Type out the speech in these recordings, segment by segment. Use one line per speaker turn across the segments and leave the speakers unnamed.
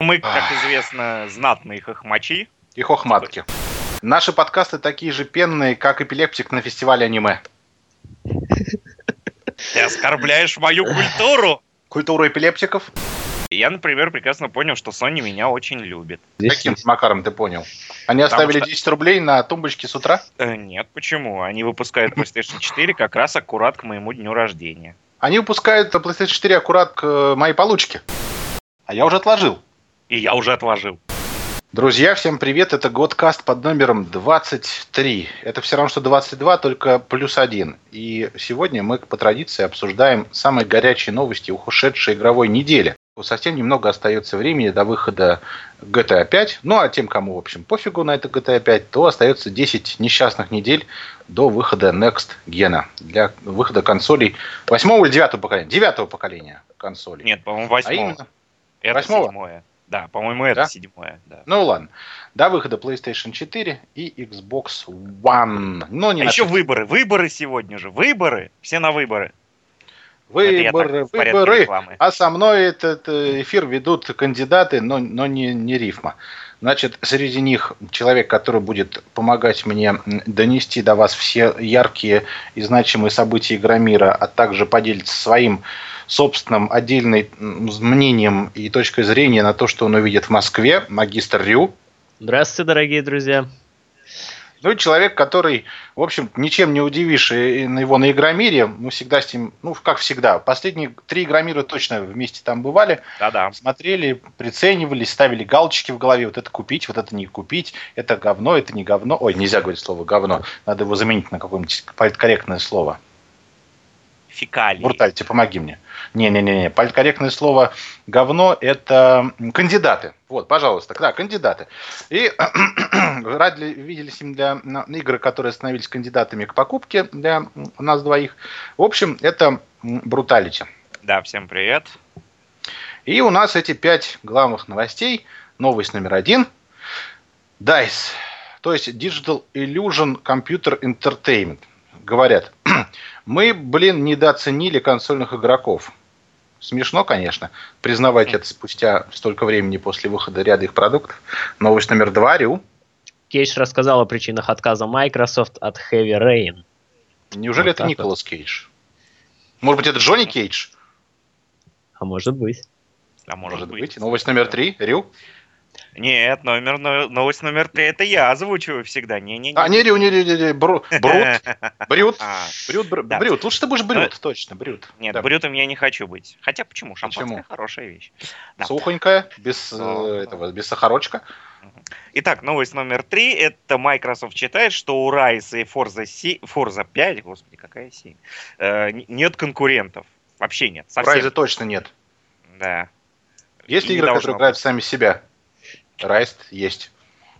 Мы, как известно, знатные хохмачи.
И хохматки. Наши подкасты такие же пенные, как эпилептик на фестивале аниме.
Ты оскорбляешь мою культуру.
Культуру эпилептиков?
Я, например, прекрасно понял, что Sony меня очень любит.
Каким макаром ты понял? Они оставили
что-
10 рублей на тумбочке с утра?
Э, нет, почему? Они выпускают PlayStation 4 как раз аккурат к моему дню рождения.
Они выпускают PlayStation 4 аккурат к э, моей получке. А я уже отложил.
И я уже отложил.
Друзья, всем привет. Это Годкаст под номером 23. Это все равно, что 22, только плюс один. И сегодня мы по традиции обсуждаем самые горячие новости ушедшей игровой недели. Совсем немного остается времени до выхода GTA 5. Ну, а тем, кому, в общем, пофигу на это GTA 5, то остается 10 несчастных недель до выхода Next Gen. Для выхода консолей 8 или 9 поколения? 9 поколения консолей.
Нет, по-моему,
а
восьмого.
именно
Это
восьмого?
седьмое. Да, по-моему, это
Да?
седьмое. Да.
Ну ладно. До выхода PlayStation 4 и Xbox One. Но не
А
на
еще выборы. Выборы сегодня же. Выборы. Все на выборы.
Выборы,
так,
выборы.
рекламы.
А со мной этот э, эфир ведут кандидаты, но, но не, не рифма. Значит, среди них человек, который будет помогать мне донести до вас все яркие и значимые события Игромира, а также поделиться своим собственным отдельным мнением и точкой зрения на то, что он увидит в Москве, магистр Рю.
Здравствуйте, дорогие друзья.
Ну и человек, который, в общем, ничем не удивишь и- и на его на Игромире, мы всегда с ним, ну, как всегда, последние три Игромира точно вместе там бывали,
Да-да.
смотрели, приценивались, ставили галочки в голове, вот это купить, вот это не купить, это говно, это не говно. Ой, нельзя говорить слово говно, надо его заменить на какое-нибудь политкорректное слово.
Фекалии.
Буртальте, помоги мне. Не-не-не, политкорректное слово говно – это кандидаты. Вот, пожалуйста, да, кандидаты. И ради видели с ним для игры, которые становились кандидатами к покупке для нас двоих. В общем, это бруталити.
Да, всем привет.
И у нас эти пять главных новостей. Новость номер один. DICE, то есть Digital Illusion Computer Entertainment, говорят, мы, блин, недооценили консольных игроков. Смешно, конечно, признавать это спустя столько времени после выхода ряда их продуктов. Новость номер два, Рю.
Кейдж рассказал о причинах отказа Microsoft от Heavy Rain.
Неужели
Вот
это Николас Кейдж? Может быть, это Джонни Кейдж?
А может быть.
А может, быть.
Новость номер три, Рю.
Нет, номер, но- новость номер три, это я озвучиваю всегда. Не-не-не.
А, не Рю, не Рю, не Рю, Бру- Брут, Брют.
А,
Брют, Брют,
Да.
Брют. Лучше ты будешь Брют, точно, Брют.
Нет,
Да.
брютом я не хочу быть. Хотя почему? Шампанское
Почему?
хорошая вещь. Да.
Сухонькая, без э, этого, без сахарочка.
Итак, новость номер три. Это Microsoft считает, что у Rise и Forza, се- Forza 5, господи, какая 7, э, нет конкурентов. Вообще нет. Совсем.
Райзе точно нет.
Да.
Есть ли
не
игры, которые играют сами себя? Райст есть.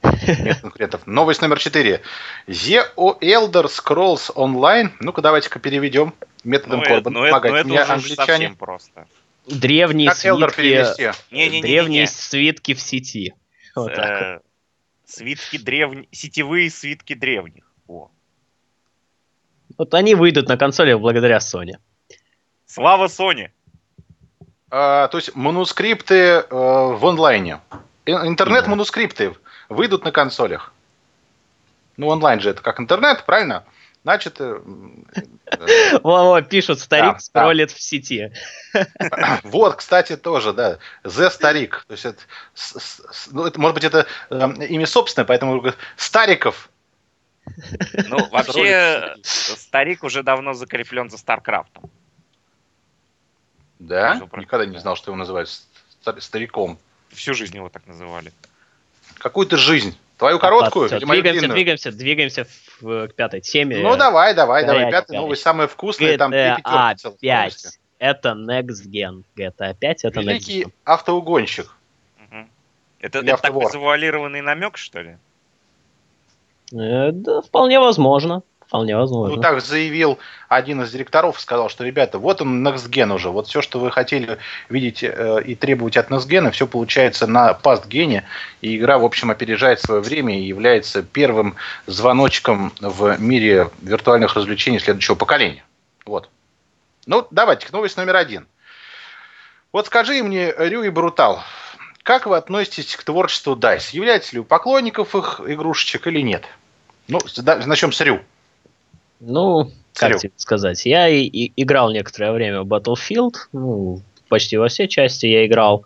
Нет конкурентов. Новость номер 4. The Elder Scrolls Online. Ну-ка, давайте-ка переведем методом
Ну, это,
Корбана.
ну, это-
Помогайте
ну, это
мне,
уже
англичане.
совсем просто.
Древние
Как Elder
свитки,
перевести?
Не-не-не-не.
древние свитки в сети. Вот так.
Э, Свитки древних, сетевые свитки древних. О.
Вот они выйдут на консоли благодаря Sony.
Слава Sony.
А, то есть манускрипты э, в онлайне. Интернет-манускрипты выйдут на консолях. Ну, онлайн же это как интернет, правильно? Значит, э, э,
Во-во, пишут, старик скроллит в сети.
Вот, кстати, тоже, да. The старик. То есть это, ну, это, может быть, это э, имя собственное, поэтому Стариков.
Ну, вообще, старик уже давно закреплен за Старкрафтом.
Да? Никогда не знал, что его называют стар- стариком.
Всю жизнь его так называли.
Какую-то жизнь. Твою короткую мою
двигаемся,
длинную?
двигаемся, двигаемся в- к пятой теме.
Ну, давай, давай, давай. Пятая новость, самая вкусная.
GTA
Там две пятерки целых новости.
5. Это Next Gen. GTA 5 это Next
Великий
Gen.
автоугонщик.
Мгм. Это,
Или
это такой
автовор.
завуалированный намек, что ли?
Э, Да, вполне возможно. Вполне
Ну,
возможно.
так заявил один из директоров, сказал, что, ребята, вот он Next Gen уже, вот все, что вы хотели видеть э, и требовать от Next Gen, все получается на Gen, и игра, в общем, опережает свое время и является первым звоночком в мире виртуальных развлечений следующего поколения. Вот. Ну, давайте к новости номер один. Вот скажи мне, Рю и Брутал, как вы относитесь к творчеству DICE? Являетесь ли вы поклонников их игрушечек или нет? Ну, начнем с Рю.
Ну, как Серег. тебе сказать, я и, и играл некоторое время в Battlefield, ну, почти во все части я играл.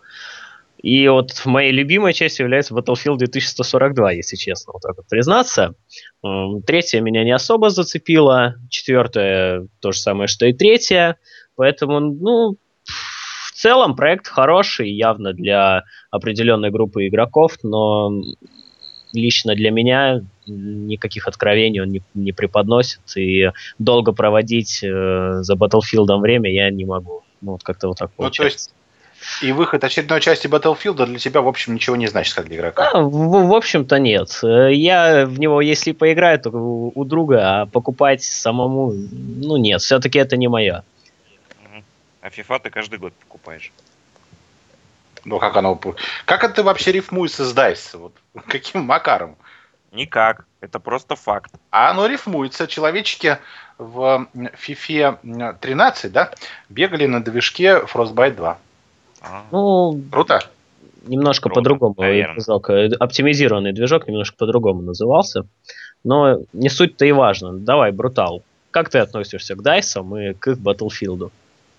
И вот моей любимой частью является Battlefield 2142, если честно, вот так вот признаться. Третья меня не особо зацепила, четвертая то же самое, что и третья. Поэтому, ну, в целом проект хороший, явно для определенной группы игроков, но лично для меня никаких откровений он не, не преподносит, и долго проводить э, за Battlefield время я не могу. Ну, вот как-то вот так ну, получается. То
есть, и выход очередной части Battlefield для тебя, в общем, ничего не значит, как для игрока?
А, в, в общем-то, нет. Я в него, если поиграю, то у, у друга, а покупать самому, ну, нет, все-таки это не мое.
А FIFA ты каждый год покупаешь.
Ну, как оно... Как это вообще рифмуется с DICE? Вот, каким макаром?
Никак. Это просто факт.
А оно рифмуется. Человечки в FIFA 13, да, бегали на движке Frostbite 2.
А. Ну,
Круто.
Немножко Круто, по-другому. Оптимизированный движок немножко по-другому назывался. Но не суть-то и важно. Давай, Брутал. Как ты относишься к Дайсам и к их Battlefield?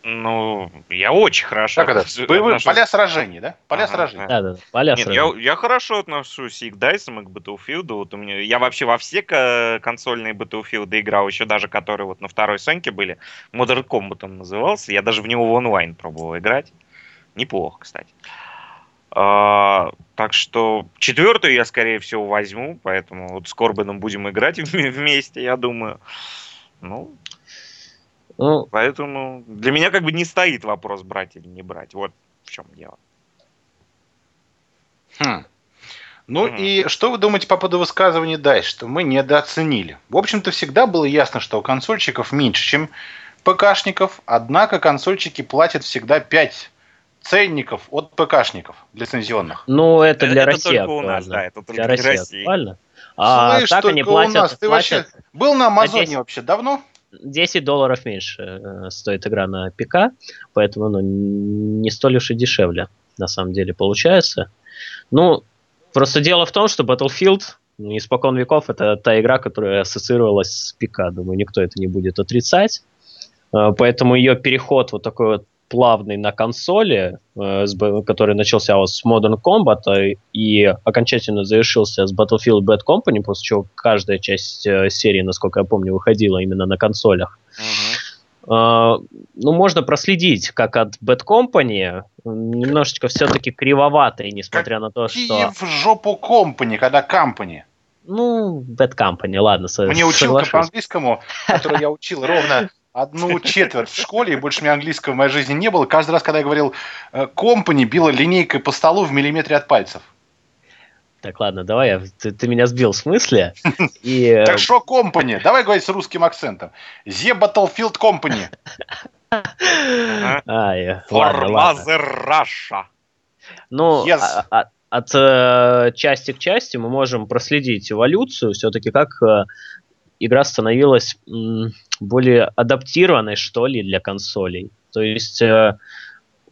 Ну, я очень хорошо
как это? Боевые, отношусь. Поля сражений, да? Поля ага, сражений. Да,
да, да. Поля
Нет,
сражений.
Я, я хорошо отношусь и к Дайсам, и к Battlefield. Вот у меня, я вообще во все консольные Battlefield играл, еще даже которые вот на второй Соньке были. Modern Combat он назывался. Я даже в него в онлайн пробовал играть. Неплохо, кстати. А, так что четвертую я, скорее всего, возьму, поэтому вот с Корбином будем играть вместе, я думаю. Ну, ну, Поэтому для меня как бы не стоит вопрос брать или не брать. Вот в чем дело.
Хм. Ну mm и что вы думаете по поводу высказывания дальше, что мы недооценили? В общем-то, всегда было ясно, что у консольщиков меньше, чем ПКшников, однако консольщики платят всегда 5 ценников от ПКшников лицензионных.
Ну, это для это России только у нас, да, это только для, для России, России.
А Слышь, так они платят, у нас. Ты платят вообще был на Амазоне 10... вообще давно?
10 долларов меньше э, стоит игра на ПК, поэтому ну, не столь уж и дешевле на самом деле получается. Ну, просто дело в том, что Battlefield ну, испокон веков это та игра, которая ассоциировалась с ПК. Думаю, никто это не будет отрицать. Э, поэтому ее переход вот такой вот плавный на консоли, э, который начался вот с Modern Combat э, и окончательно завершился с Battlefield Bad Company, после чего каждая часть э, серии, насколько я помню, выходила именно на консолях. Uh, ну, можно проследить, как от Bad Company немножечко все-таки кривоватый, несмотря на то, что...
в жопу Company, когда Company.
Ну, Bad Company, ладно.
Мне училка по английскому, которую я учил ровно одну четверть в школе, и больше у меня английского в моей жизни не было. Каждый раз, когда я говорил «компани», била линейкой по столу в миллиметре от пальцев.
Так, ладно, давай, я, ты, ты меня сбил с мысли.
И... Э, так что компани? Давай говорить с русским акцентом. The Battlefield Company.
For Mother Russia.
Ну, а, а, от э, части к части мы можем проследить эволюцию, все-таки как э, игра становилась более адаптированной, что ли, для консолей. То есть э,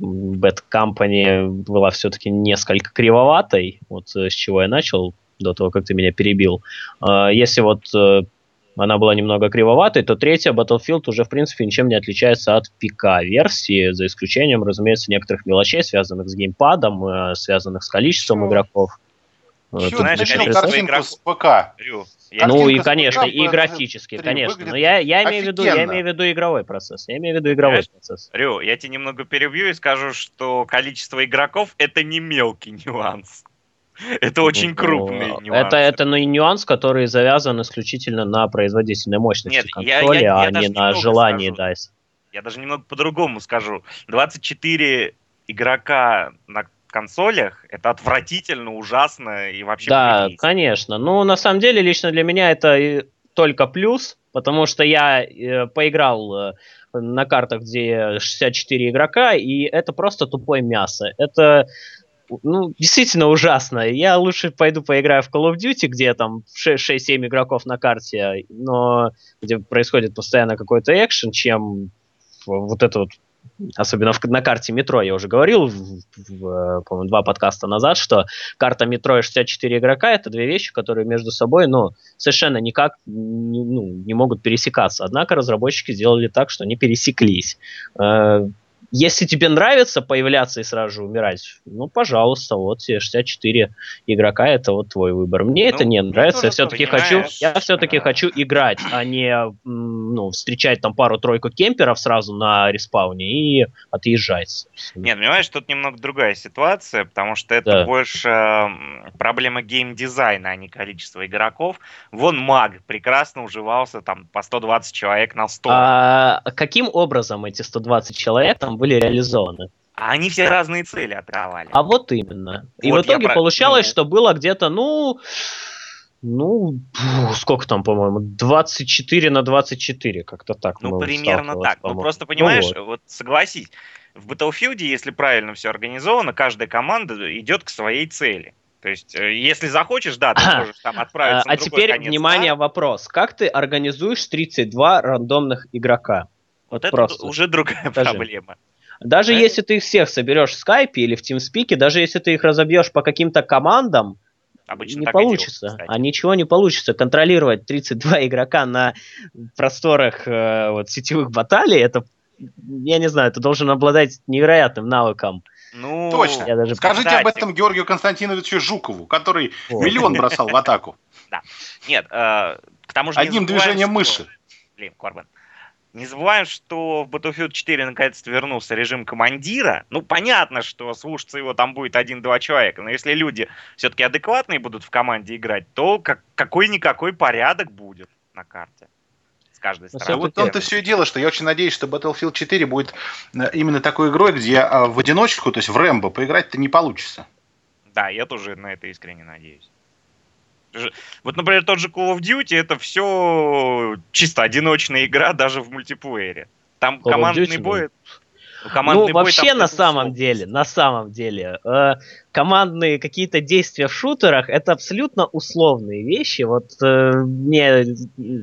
Bad Company была все-таки несколько кривоватой, вот э, с чего я начал, до того, как ты меня перебил. Э, если вот э, она была немного кривоватой, то третья Battlefield уже, в принципе, ничем не отличается от ПК-версии, за исключением, разумеется, некоторых мелочей, связанных с геймпадом, э, связанных с количеством Чего? игроков.
Чего? Знаешь, картинку с ПК.
Я ну и, конечно, и графически, конечно. Но я, я, имею в виду, я имею в виду игровой процесс. Я имею в виду игровой я, процесс.
Рю, я тебе немного перебью и скажу, что количество игроков это не мелкий нюанс. Это ну, очень крупный ну, нюанс.
Это, это ну, нюанс, который завязан исключительно на производительной мощности Нет, консоли, я, я, я а не на желании скажу. DICE.
Я даже немного по-другому скажу. 24 игрока на консолях, это отвратительно, ужасно и вообще...
Да, прилично. конечно. Ну, на самом деле, лично для меня это только плюс, потому что я э, поиграл э, на картах, где 64 игрока, и это просто тупое мясо. Это ну, действительно ужасно. Я лучше пойду поиграю в Call of Duty, где там 6-7 игроков на карте, но где происходит постоянно какой-то экшен, чем вот это вот особенно в, на карте метро, я уже говорил, в, в, по-моему, два подкаста назад, что карта метро и 64 игрока это две вещи, которые между собой, ну, совершенно никак не, ну, не могут пересекаться. Однако разработчики сделали так, что они пересеклись. Э, если тебе нравится появляться и сразу же умирать, ну, пожалуйста, вот 64 игрока, это вот твой выбор. Мне ну, это не нравится, я все-таки хочу, я все-таки да. хочу играть, а не ну, встречать там пару-тройку кемперов сразу на респауне и отъезжать.
Нет, понимаешь, тут немного другая ситуация, потому что это да. больше проблема геймдизайна, а не количество игроков. Вон маг прекрасно уживался там по 120 человек на 100.
А каким образом эти 120 человек там были реализованы.
А они все разные цели отрывали.
А вот именно. Вот И в итоге про... получалось, ну... что было где-то, ну, ну, сколько там, по-моему, 24 на 24, как-то так.
Ну, примерно так. Ну, просто понимаешь, ну, вот. вот согласись, в Battlefield, если правильно все организовано, каждая команда идет к своей цели. То есть, э, если захочешь, да, ты можешь там отправиться
а, на А теперь, конец, внимание, да? вопрос. Как ты организуешь 32 рандомных игрока?
Вот, вот это просто. уже другая Скажи. проблема.
Даже да? если ты их всех соберешь в скайпе или в TeamSpeak, даже если ты их разобьешь по каким-то командам, Обычно не получится. Делают, а ничего не получится. Контролировать 32 игрока на просторах э, вот, сетевых баталий, это, я не знаю, ты должен обладать невероятным навыком.
Ну, Точно. Я даже... Скажите об этом Георгию Константиновичу Жукову, который О. миллион бросал в атаку.
Да. Нет, э, к тому же...
Одним движением мыши.
Блин, Корбан. Не забываем, что в Battlefield 4 наконец-то вернулся режим командира. Ну, понятно, что слушаться его там будет один-два человека, но если люди все-таки адекватные будут в команде играть, то как, какой-никакой порядок будет на карте с каждой ну, стороны.
Вот том-то все и дело, что я очень надеюсь, что Battlefield 4 будет э, именно такой игрой, где а, в одиночку, то есть в Рэмбо, поиграть-то не получится.
Да, я тоже на это искренне надеюсь. Вот, например, тот же Call of Duty это все чисто одиночная игра даже в мультиплеере. Там Call командный бой.
Ну, вообще на самом деле, на самом деле, э, командные какие-то действия в шутерах это абсолютно условные вещи. Вот э, мне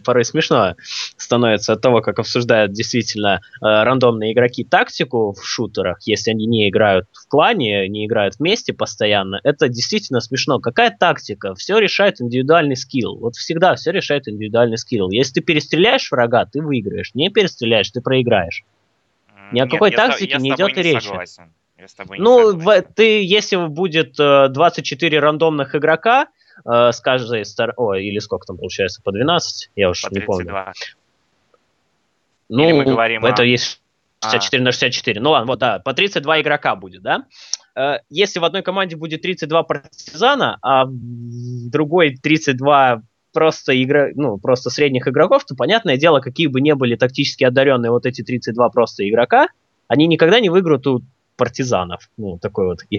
порой смешно становится от того, как обсуждают действительно э, рандомные игроки тактику в шутерах, если они не играют в клане, не играют вместе постоянно. Это действительно смешно. Какая тактика? Все решает индивидуальный скилл. Вот всегда все решает индивидуальный скилл. Если ты перестреляешь врага, ты выиграешь. Не перестреляешь, ты проиграешь. Ни о Нет, какой тактике не идет и речи. Я с тобой ну, в, ты, если будет э, 24 рандомных игрока, э, с каждой стороны, о, или сколько там получается, по 12, я уж по не помню. Ну, или мы говорим это о... есть 64 а. на 64. Ну ладно, вот, да, по 32 игрока будет, да? Э, если в одной команде будет 32 партизана, а в другой 32 просто игра, ну, просто средних игроков, то понятное дело, какие бы ни были тактически одаренные вот эти 32 просто игрока, они никогда не выиграют у партизанов, ну, такой вот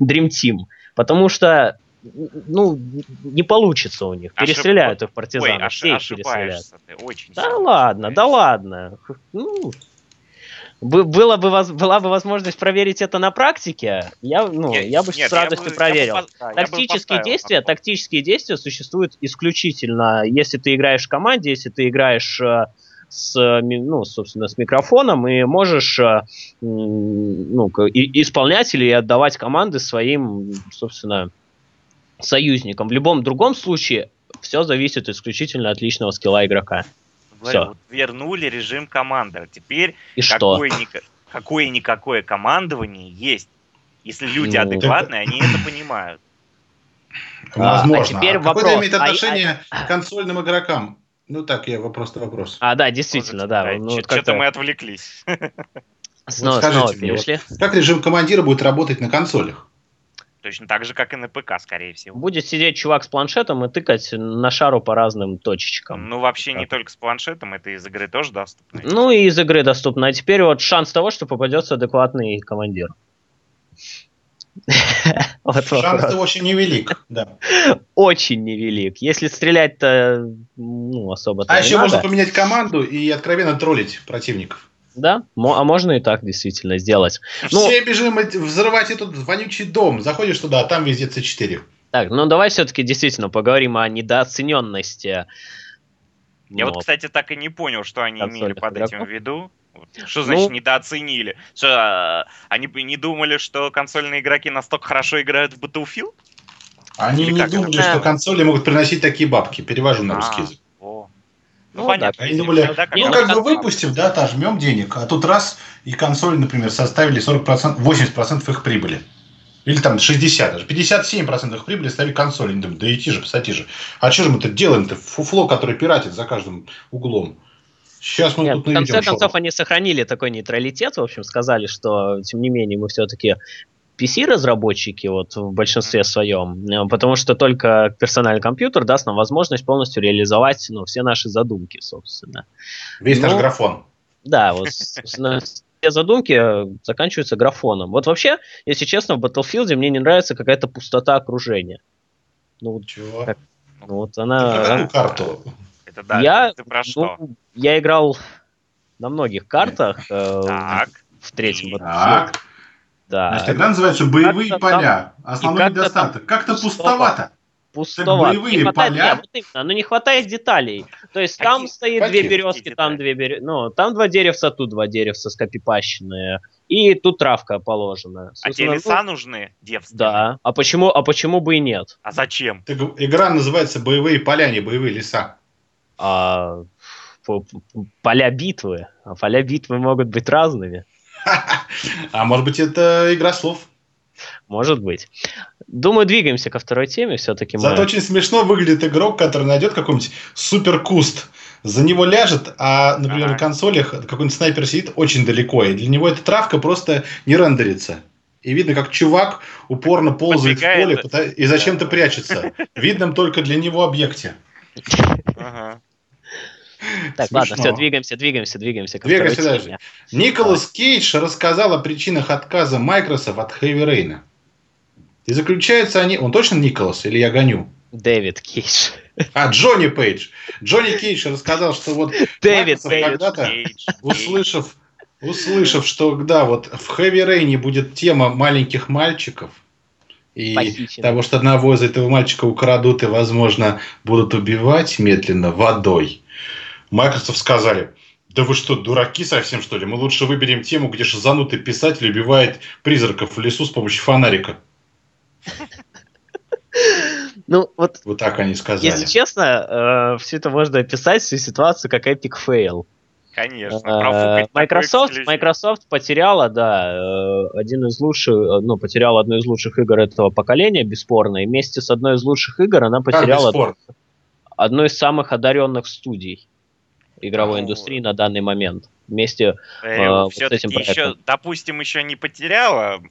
Dream Team, потому что ну, не получится у них. Ошиб... Перестреляют их партизанов. Ой, все их перестреляют. Ты, очень да ладно, да ладно. Ну, было бы, была бы возможность проверить это на практике, я, ну, нет, я бы нет, с радостью бы, проверил. Я бы, да, тактические бы действия, вопрос. тактические действия существуют исключительно, если ты играешь в команде, если ты играешь э, с, ну, собственно, с микрофоном и можешь э, ну, и, исполнять или отдавать команды своим, собственно, союзникам. В любом другом случае все зависит исключительно от личного скилла игрока.
Говорю, вот вернули режим командора. Теперь И какое-никакое какое никакое командование есть. Если люди ну, адекватные, они это понимают.
Возможно. А, а теперь а вопрос. Какое имеет а отношение а, к консольным игрокам? Ну так, я вопрос вопрос.
А, да, действительно, да.
Ну, Что-то мы отвлеклись.
Снова, вот скажите снова перешли. Мне, как режим командира будет работать на консолях?
Точно так же, как и на ПК, скорее всего.
Будет сидеть чувак с планшетом и тыкать на шару по разным точечкам.
Ну, вообще так. не только с планшетом, это из игры тоже доступно.
Ну, и из игры доступно. А теперь вот шанс того, что попадется адекватный командир.
Шанс очень невелик, да.
Очень невелик. Если стрелять-то ну, особо
А еще можно поменять команду и откровенно троллить противников.
Да, а можно и так действительно сделать.
Ну, Все ну, бежим взрывать этот вонючий дом. Заходишь туда, а там везде C4.
Так, ну давай все-таки действительно поговорим о недооцененности
Я
Но
вот, кстати, так и не понял, что они имели под этим
игроков?
в виду. Что значит
Ну-
недооценили? Что, а, они бы не думали, что консольные игроки настолько хорошо играют в Battlefield?
Они
Или
не
как это?
думали, что консоли могут приносить такие бабки. Перевожу на русский
А,
язык.
Ну,
Ну,
понятно.
да,
Они думали,
всегда
Не,
ну, как бы
как-
выпустив, да, та жмем денег, а тут раз, и консоли, например, составили 40%, 80% их прибыли. Или там 60 даже. 57% их прибыли ставили консоли. Они думают, да идти же, писати же. А что же мы тут делаем-то? Фуфло, которое пиратит за каждым углом. Сейчас мы
Нет,
тут
в конце концов,
шорох.
они сохранили такой нейтралитет, в общем, сказали, что, тем не менее, мы все-таки PC-разработчики вот в большинстве своем, э, потому что только персональный компьютер даст нам возможность полностью реализовать ну, все наши задумки, собственно.
Весь наш
ну,
графон.
Да, вот все задумки э, заканчиваются графоном. Вот вообще, если честно, в Battlefield мне не нравится какая-то пустота окружения. Ну, вот,
Чего?
как- ну, вот она...
про какую карту?
Это да,
я,
ты про что?
ну, я играл на многих картах э,
Так.
в третьем Battlefield.
Так.
Да,
Значит, игра называется «Боевые
Как-то там-
поля». Основной
как-то там
недостаток. Как-то
пустого.
пустовато.
пустовато.
боевые
не хватает,
поля?
да, вот именно, ну не хватает деталей. То есть там
Какие-
стоит
какие
две березки, там две березки, ну там два деревца, тут два деревца скопипащенные, и тут травка положена.
А тебе
Собственно,
леса
ну,
нужны, девственные?
Да. А почему, а почему бы и нет?
А зачем?
Г- Игра называется «Боевые поля», не «Боевые леса».
А, поля битвы. А поля битвы могут быть разными.
А может быть, это игра слов.
Может быть. Думаю, двигаемся ко второй теме. Все-таки мы...
Зато очень смешно выглядит игрок, который найдет какой-нибудь супер куст, за него ляжет, а, например,
Ага.
на консолях какой-нибудь снайпер сидит очень далеко, и для него эта травка просто не рендерится. И видно, как чувак упорно ползает
Подбегает.
в поле и зачем-то прячется. В видном только для него объекте.
Ага.
Так,
Смешно.
ладно, все, двигаемся, двигаемся, двигаемся.
Двигаемся дальше. Николас Кейдж рассказал о причинах отказа Microsoft от Heavy Rain. И заключаются они... Он точно Николас или я гоню?
Дэвид Кейдж.
А, Джонни Пейдж. Джонни Кейдж рассказал, что вот
Дэвид
когда-то, услышав, услышав, что да, вот в Heavy Rain будет тема маленьких мальчиков, и
Похищенных.
того, что одного из этого мальчика украдут и, возможно, будут убивать медленно водой, Microsoft сказали, да вы что, дураки совсем, что ли? Мы лучше выберем тему, где шизанутый писатель убивает призраков в лесу с помощью фонарика.
Ну, вот,
Вот так они сказали.
если честно, все это можно описать, всю ситуацию, как epic fail.
Конечно.
Э, Microsoft. Microsoft потеряла, да, э, один из лучших, э, ну, потеряла одну из лучших игр этого поколения, бесспорно, и вместе с одной из лучших игр она потеряла одну из самых одаренных студий игровой
Ну,
индустрии на данный момент. Вместе
Э,
вот с
все-таки
этим
еще,
проектом.
допустим, еще не потеряла.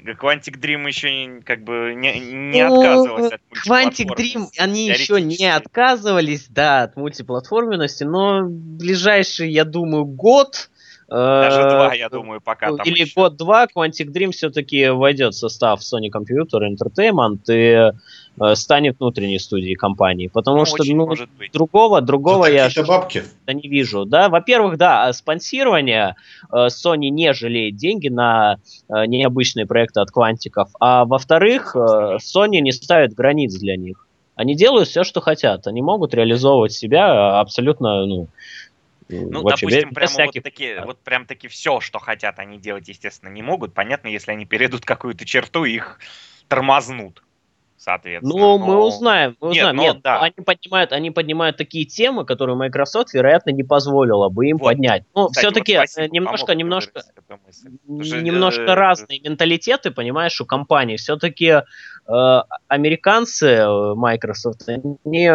Quantic Dream еще не- как бы не, не
Ну,
отказывалась от
Quantic Dream, они еще не отказывались, да, от мультиплатформенности, но ближайший, я думаю, год... э,
Даже два, я думаю, пока там
Или год-два Quantic Dream все-таки войдет в состав Sony Computer Entertainment и э, станет внутренней студией компании. Потому
Ну,
что
очень
ну,
может быть.
другого, другого я
бабки.
не вижу. Да, во-первых, да, спонсирование э, Sony не жалеет деньги на э, необычные проекты от квантиков, а во-вторых, э, Sony не ставит границ для них. Они делают все, что хотят. Они могут реализовывать себя абсолютно, ну,
Ну,
вообще,
допустим,
без
прямо
всяких-
вот, таки, вот прям таки все, что хотят они делать, естественно, не могут. Понятно, если они перейдут какую-то черту, их тормознут, соответственно.
Ну, мы
Но-
узнаем, мы
Нет,
узнаем.
ну,
Нет,
да.
они поднимают, они поднимают такие темы, которые Microsoft, вероятно, не позволила бы им
Вот.
поднять. Ну,
Кстати, вот
все-таки
спасибо,
немножко,
помог
немножко, немножко
э,
разные менталитеты, понимаешь, у компаний. Все-таки э, американцы э, Microsoft, они,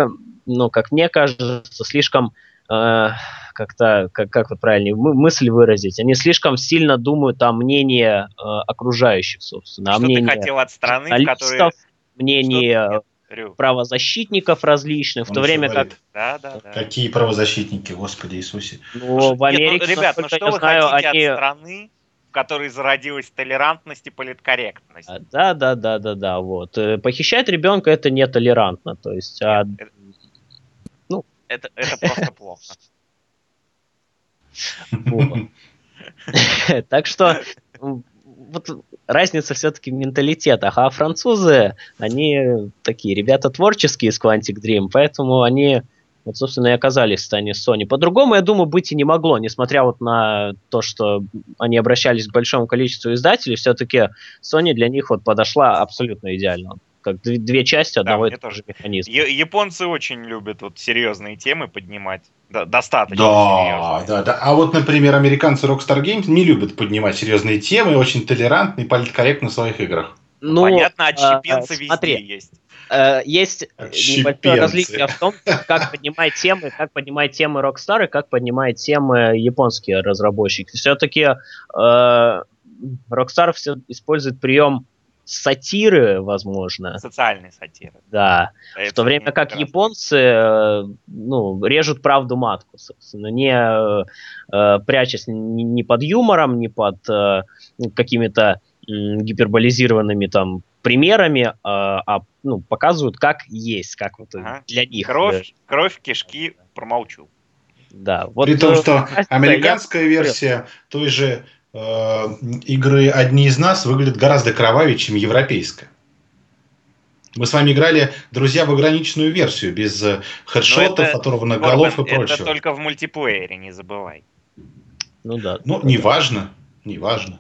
ну, как мне кажется, слишком э, как-то, как, как вот правильнее мы- мысль выразить, они слишком сильно думают о мнении э, окружающих, собственно, о
Что ты
мнении
хотел от страны, в которой...
мнении э,
Рю,
правозащитников различных, в
Он
то
еще
время как
Да, да, да.
Какие правозащитники, Господи Иисусе.
ну, в
Нет, ну,
Америке,
ребят, ну что
я
вы
знаю,
хотите
они...
от страны, в которой зародилась толерантность и политкорректность?
А, Да, да, да, да, да, вот. Э, Похищать ребенка это нетолерантно, то есть, а,
Это, это просто плохо.
так что вот разница все-таки в менталитетах, а французы, они такие ребята творческие из Quantic Dream, поэтому они вот, собственно, и оказались в стане Sony. По-другому, я думаю, быть и не могло, несмотря вот на то, что они обращались к большому количеству издателей, все-таки Sony для них вот подошла абсолютно идеально. Как две части одного
да,
и того
же механизма. Японцы очень любят вот серьезные темы поднимать. Да, достаточно
да, серьезные. Да, да. А вот, например, американцы Rockstar Games не любят поднимать серьезные темы, очень толерантны и политкорректны в своих играх.
Ну, Понятно, отщепенцы а, везде смотри, есть.
Э, есть небольшое различие в том, как поднимать темы, как поднимать темы Rockstar и как поднимать темы японские разработчики. Все-таки э, Rockstar все использует прием сатиры, возможно.
Социальной сатиры.
Да. Это в то время как японцы э, ну, режут правду матку, собственно, не э, прячась ни, ни под юмором, ни под э, какими-то гиперболизированными там примерами, а, а ну, показывают, как есть, как вот ага. для них.
Кровь, да. кровь, кишки, промолчу.
Да, вот, При том, что американская версия той же игры «Одни из нас» выглядит гораздо кровавее, чем европейская. Мы с вами играли, друзья, в ограниченную версию, без э, хедшотов, это, оторванных голов и прочего.
Это только в мультиплеере, не забывай.
Ну да. Ну, неважно, неважно.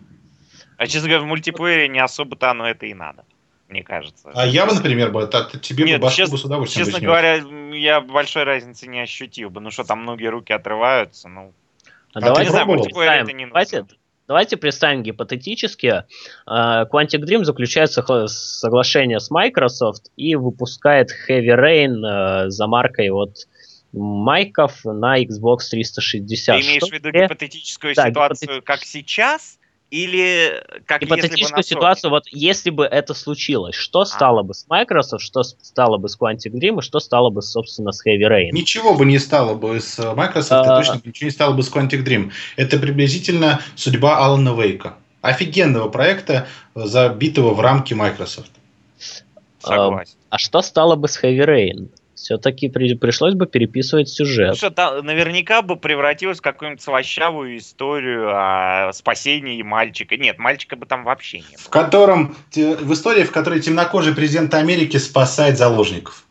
А, честно говоря, в мультиплеере не особо-то оно это и надо, мне кажется.
А я бы, например, бы, тебе
Нет,
бы
честно, бы с удовольствием Честно говоря, я большой разницы не ощутил бы. Ну что, там многие руки отрываются, ну...
А, а давайте, не знаю, мультиплеер это не давайте, давайте представим гипотетически. А, Quantic Dream заключает соглашение с Microsoft и выпускает Heavy Rain а, за маркой вот майков на Xbox 360.
Ты имеешь в виду гипотетическую да, ситуацию, гипотет... как сейчас? Или как
Гипотетическую если бы ситуацию, вот если бы это случилось, что а. стало бы с Microsoft, что стало бы с Quantic Dream и что стало бы, собственно, с Heavy Rain?
Ничего бы не стало бы с Microsoft, а... и точно ничего не стало бы с Quantic Dream. Это приблизительно судьба Алана Вейка. Офигенного проекта, забитого в рамки Microsoft.
Согласен. А, а что стало бы с Heavy Rain? Все-таки при, пришлось бы переписывать сюжет.
Что там наверняка бы превратилось в какую-нибудь слащавую историю о спасении мальчика. Нет, мальчика бы там вообще не было.
В котором, в истории, в которой темнокожий президент Америки спасает заложников.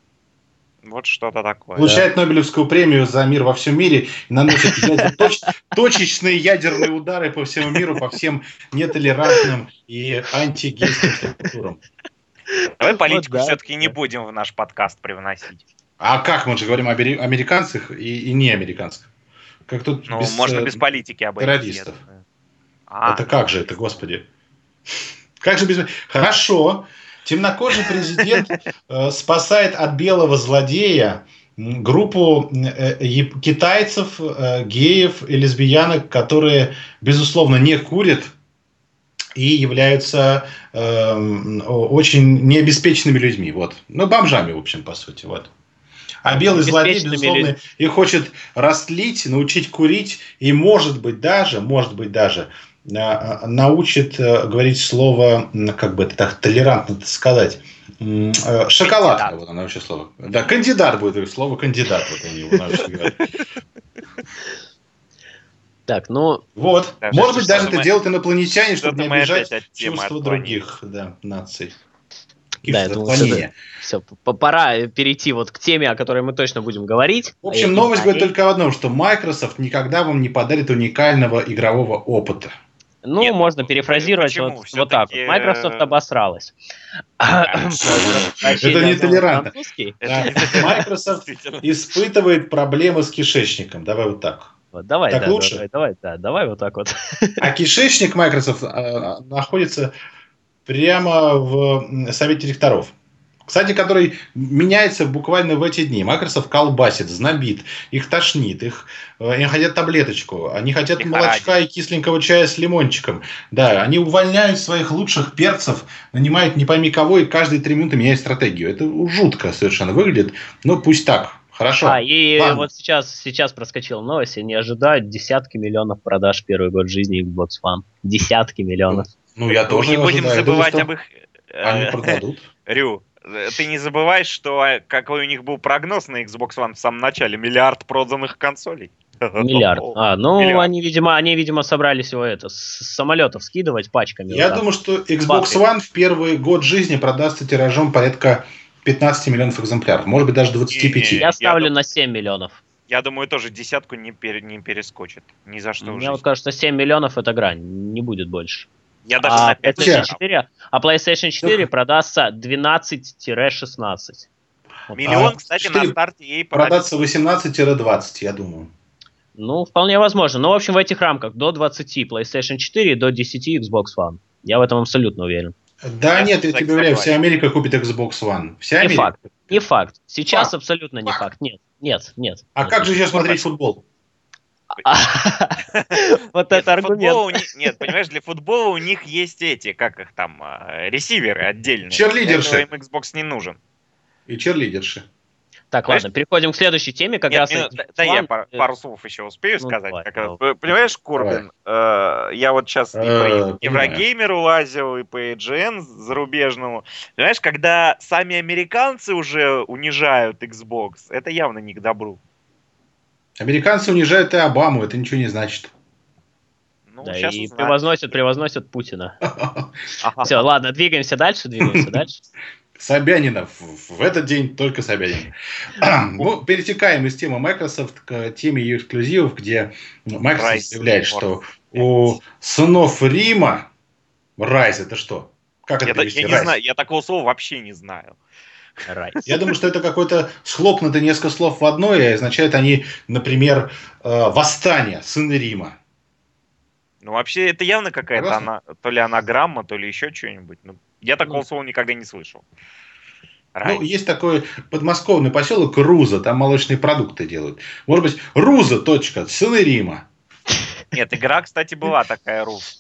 Вот что-то такое.
Получает да. Нобелевскую премию за мир во всем мире и наносит точ, точечные ядерные удары по всему миру, по всем нетолерантным и антигейским структурам.
Давай политику вот, да. все-таки не будем в наш подкаст привносить.
А как мы же говорим о американцах и, и не американцах?
Как тут ну, без, можно э, без политики об
террористов. А. Это как же это, господи? Как же без... Хорошо. Темнокожий президент э, спасает от белого злодея группу э, китайцев, геев и лесбиянок, которые, безусловно, не курят и являются э, очень необеспеченными людьми. Вот. Ну, бомжами, в общем, по сути. Вот. А белый злодей, безусловно, и хочет растлить, научить курить, и может быть даже, может быть даже, а, научит э, говорить слово, как бы это так толерантно сказать, э, шоколадное, вот оно вообще слово. Да, кандидат будет слово кандидат, вот они его научат
Так, ну...
Вот. Даже Может быть, даже это делают инопланетяне, чтобы не обижать чувства других да, наций.
Да, я думаю, все, все, пора перейти вот к теме, о которой мы точно будем говорить.
В общем, новость говорит только об одном, что Microsoft никогда вам не подарит уникального игрового опыта.
Ну, Нет, можно ну, перефразировать вот, вот так. Вот. Microsoft э, обосралась.
Это не толерантно. Microsoft испытывает проблемы с кишечником. Давай вот так.
Вот, давай, так да, лучше? Давай, давай, да, давай вот так вот.
А кишечник Microsoft а, находится прямо в совете директоров. Кстати, который меняется буквально в эти дни. Microsoft колбасит, знобит, их тошнит, их, э, они хотят таблеточку, они хотят их молочка и кисленького чая с лимончиком. Да, они увольняют своих лучших перцев, нанимают не пойми кого, и каждые три минуты меняют стратегию. Это жутко совершенно выглядит, но пусть так. Хорошо.
А, и Ладно. вот сейчас, сейчас проскочила новость, они ожидают десятки миллионов продаж первый год жизни Xbox One. Десятки миллионов.
Ну, я тоже
Не будем ожидаю. забывать
думаю,
об их...
Они э, продадут.
Рю, ты не забываешь, что а, какой у них был прогноз на Xbox One в самом начале? Миллиард проданных консолей.
Миллиард. А, ну, Миллиард. они, видимо, они, видимо, собрались его это, с самолетов скидывать пачками.
Я вот думаю, что Xbox One в первый год жизни продастся тиражом порядка 15 миллионов экземпляров, может быть даже 25.
Я
Я
ставлю
дум-
на 7 миллионов.
Я думаю, тоже десятку не, пере- не перескочит. Ни за что
Мне вот кажется, 7 миллионов это грань, не будет больше.
Я даже
а,
на 5
PlayStation
Слушай,
4, а PlayStation 4 продастся 12-16. Вот
Миллион,
А,
кстати, на
4
старте ей
Продаться 18-20, я думаю.
Ну, вполне возможно. Ну, в общем, в этих рамках до 20 PlayStation 4 и до 10 Xbox One. Я в этом абсолютно уверен.
Да
Я,
нет, я тебе уверяю, вся Америка купит Xbox One. Вся
Не
Америка.
факт. Не факт. Сейчас
Факт.
абсолютно не
Факт.
факт. Нет, нет, нет.
А
нет.
как же сейчас смотреть футбол?
Вот
Нет,
это аргумент.
Нет, понимаешь, для футбола у них есть эти, как их там, а, ресиверы отдельные.
Черлидерши.
Им Xbox не нужен.
И черлидерши.
Так, ладно, переходим к следующей теме. Как
Нет,
раз
да, да я
э,
пару слов еще успею
ну,
сказать.
давай,
Как
давай.
это- Понимаешь, Корбин, э, я вот сейчас и
Э,
по. Еврогеймеру лазил, и по EGN зарубежному. Понимаешь, когда сами американцы уже унижают Xbox, это явно не к добру.
Американцы унижают и Обаму, это ничего не значит.
Ну,
Да,
сейчас
и
узнаем.
превозносят, превозносят Путина. Все, ладно, двигаемся дальше, двигаемся дальше.
Собянина. В этот день только Собянин. Ну, перетекаем из темы Microsoft к теме ее эксклюзивов, где Microsoft
Rise
заявляет, что у сынов Рима Rise это что? Как это
Я, я не знаю, я такого слова вообще не знаю.
Рай.
Я думаю, что это какой-то схлопнуто несколько слов в одно, и означают они, например, э, восстание, сыны Рима.
Ну, вообще, это явно какая-то она, то ли анаграмма, то ли еще что-нибудь. Ну, я такого
Ну.
слова никогда не слышал.
Ну,
Рай.
есть такой подмосковный поселок Руза, там молочные продукты делают. Может быть, Руза, точка, сыны Рима.
Нет, игра, кстати, была такая рус.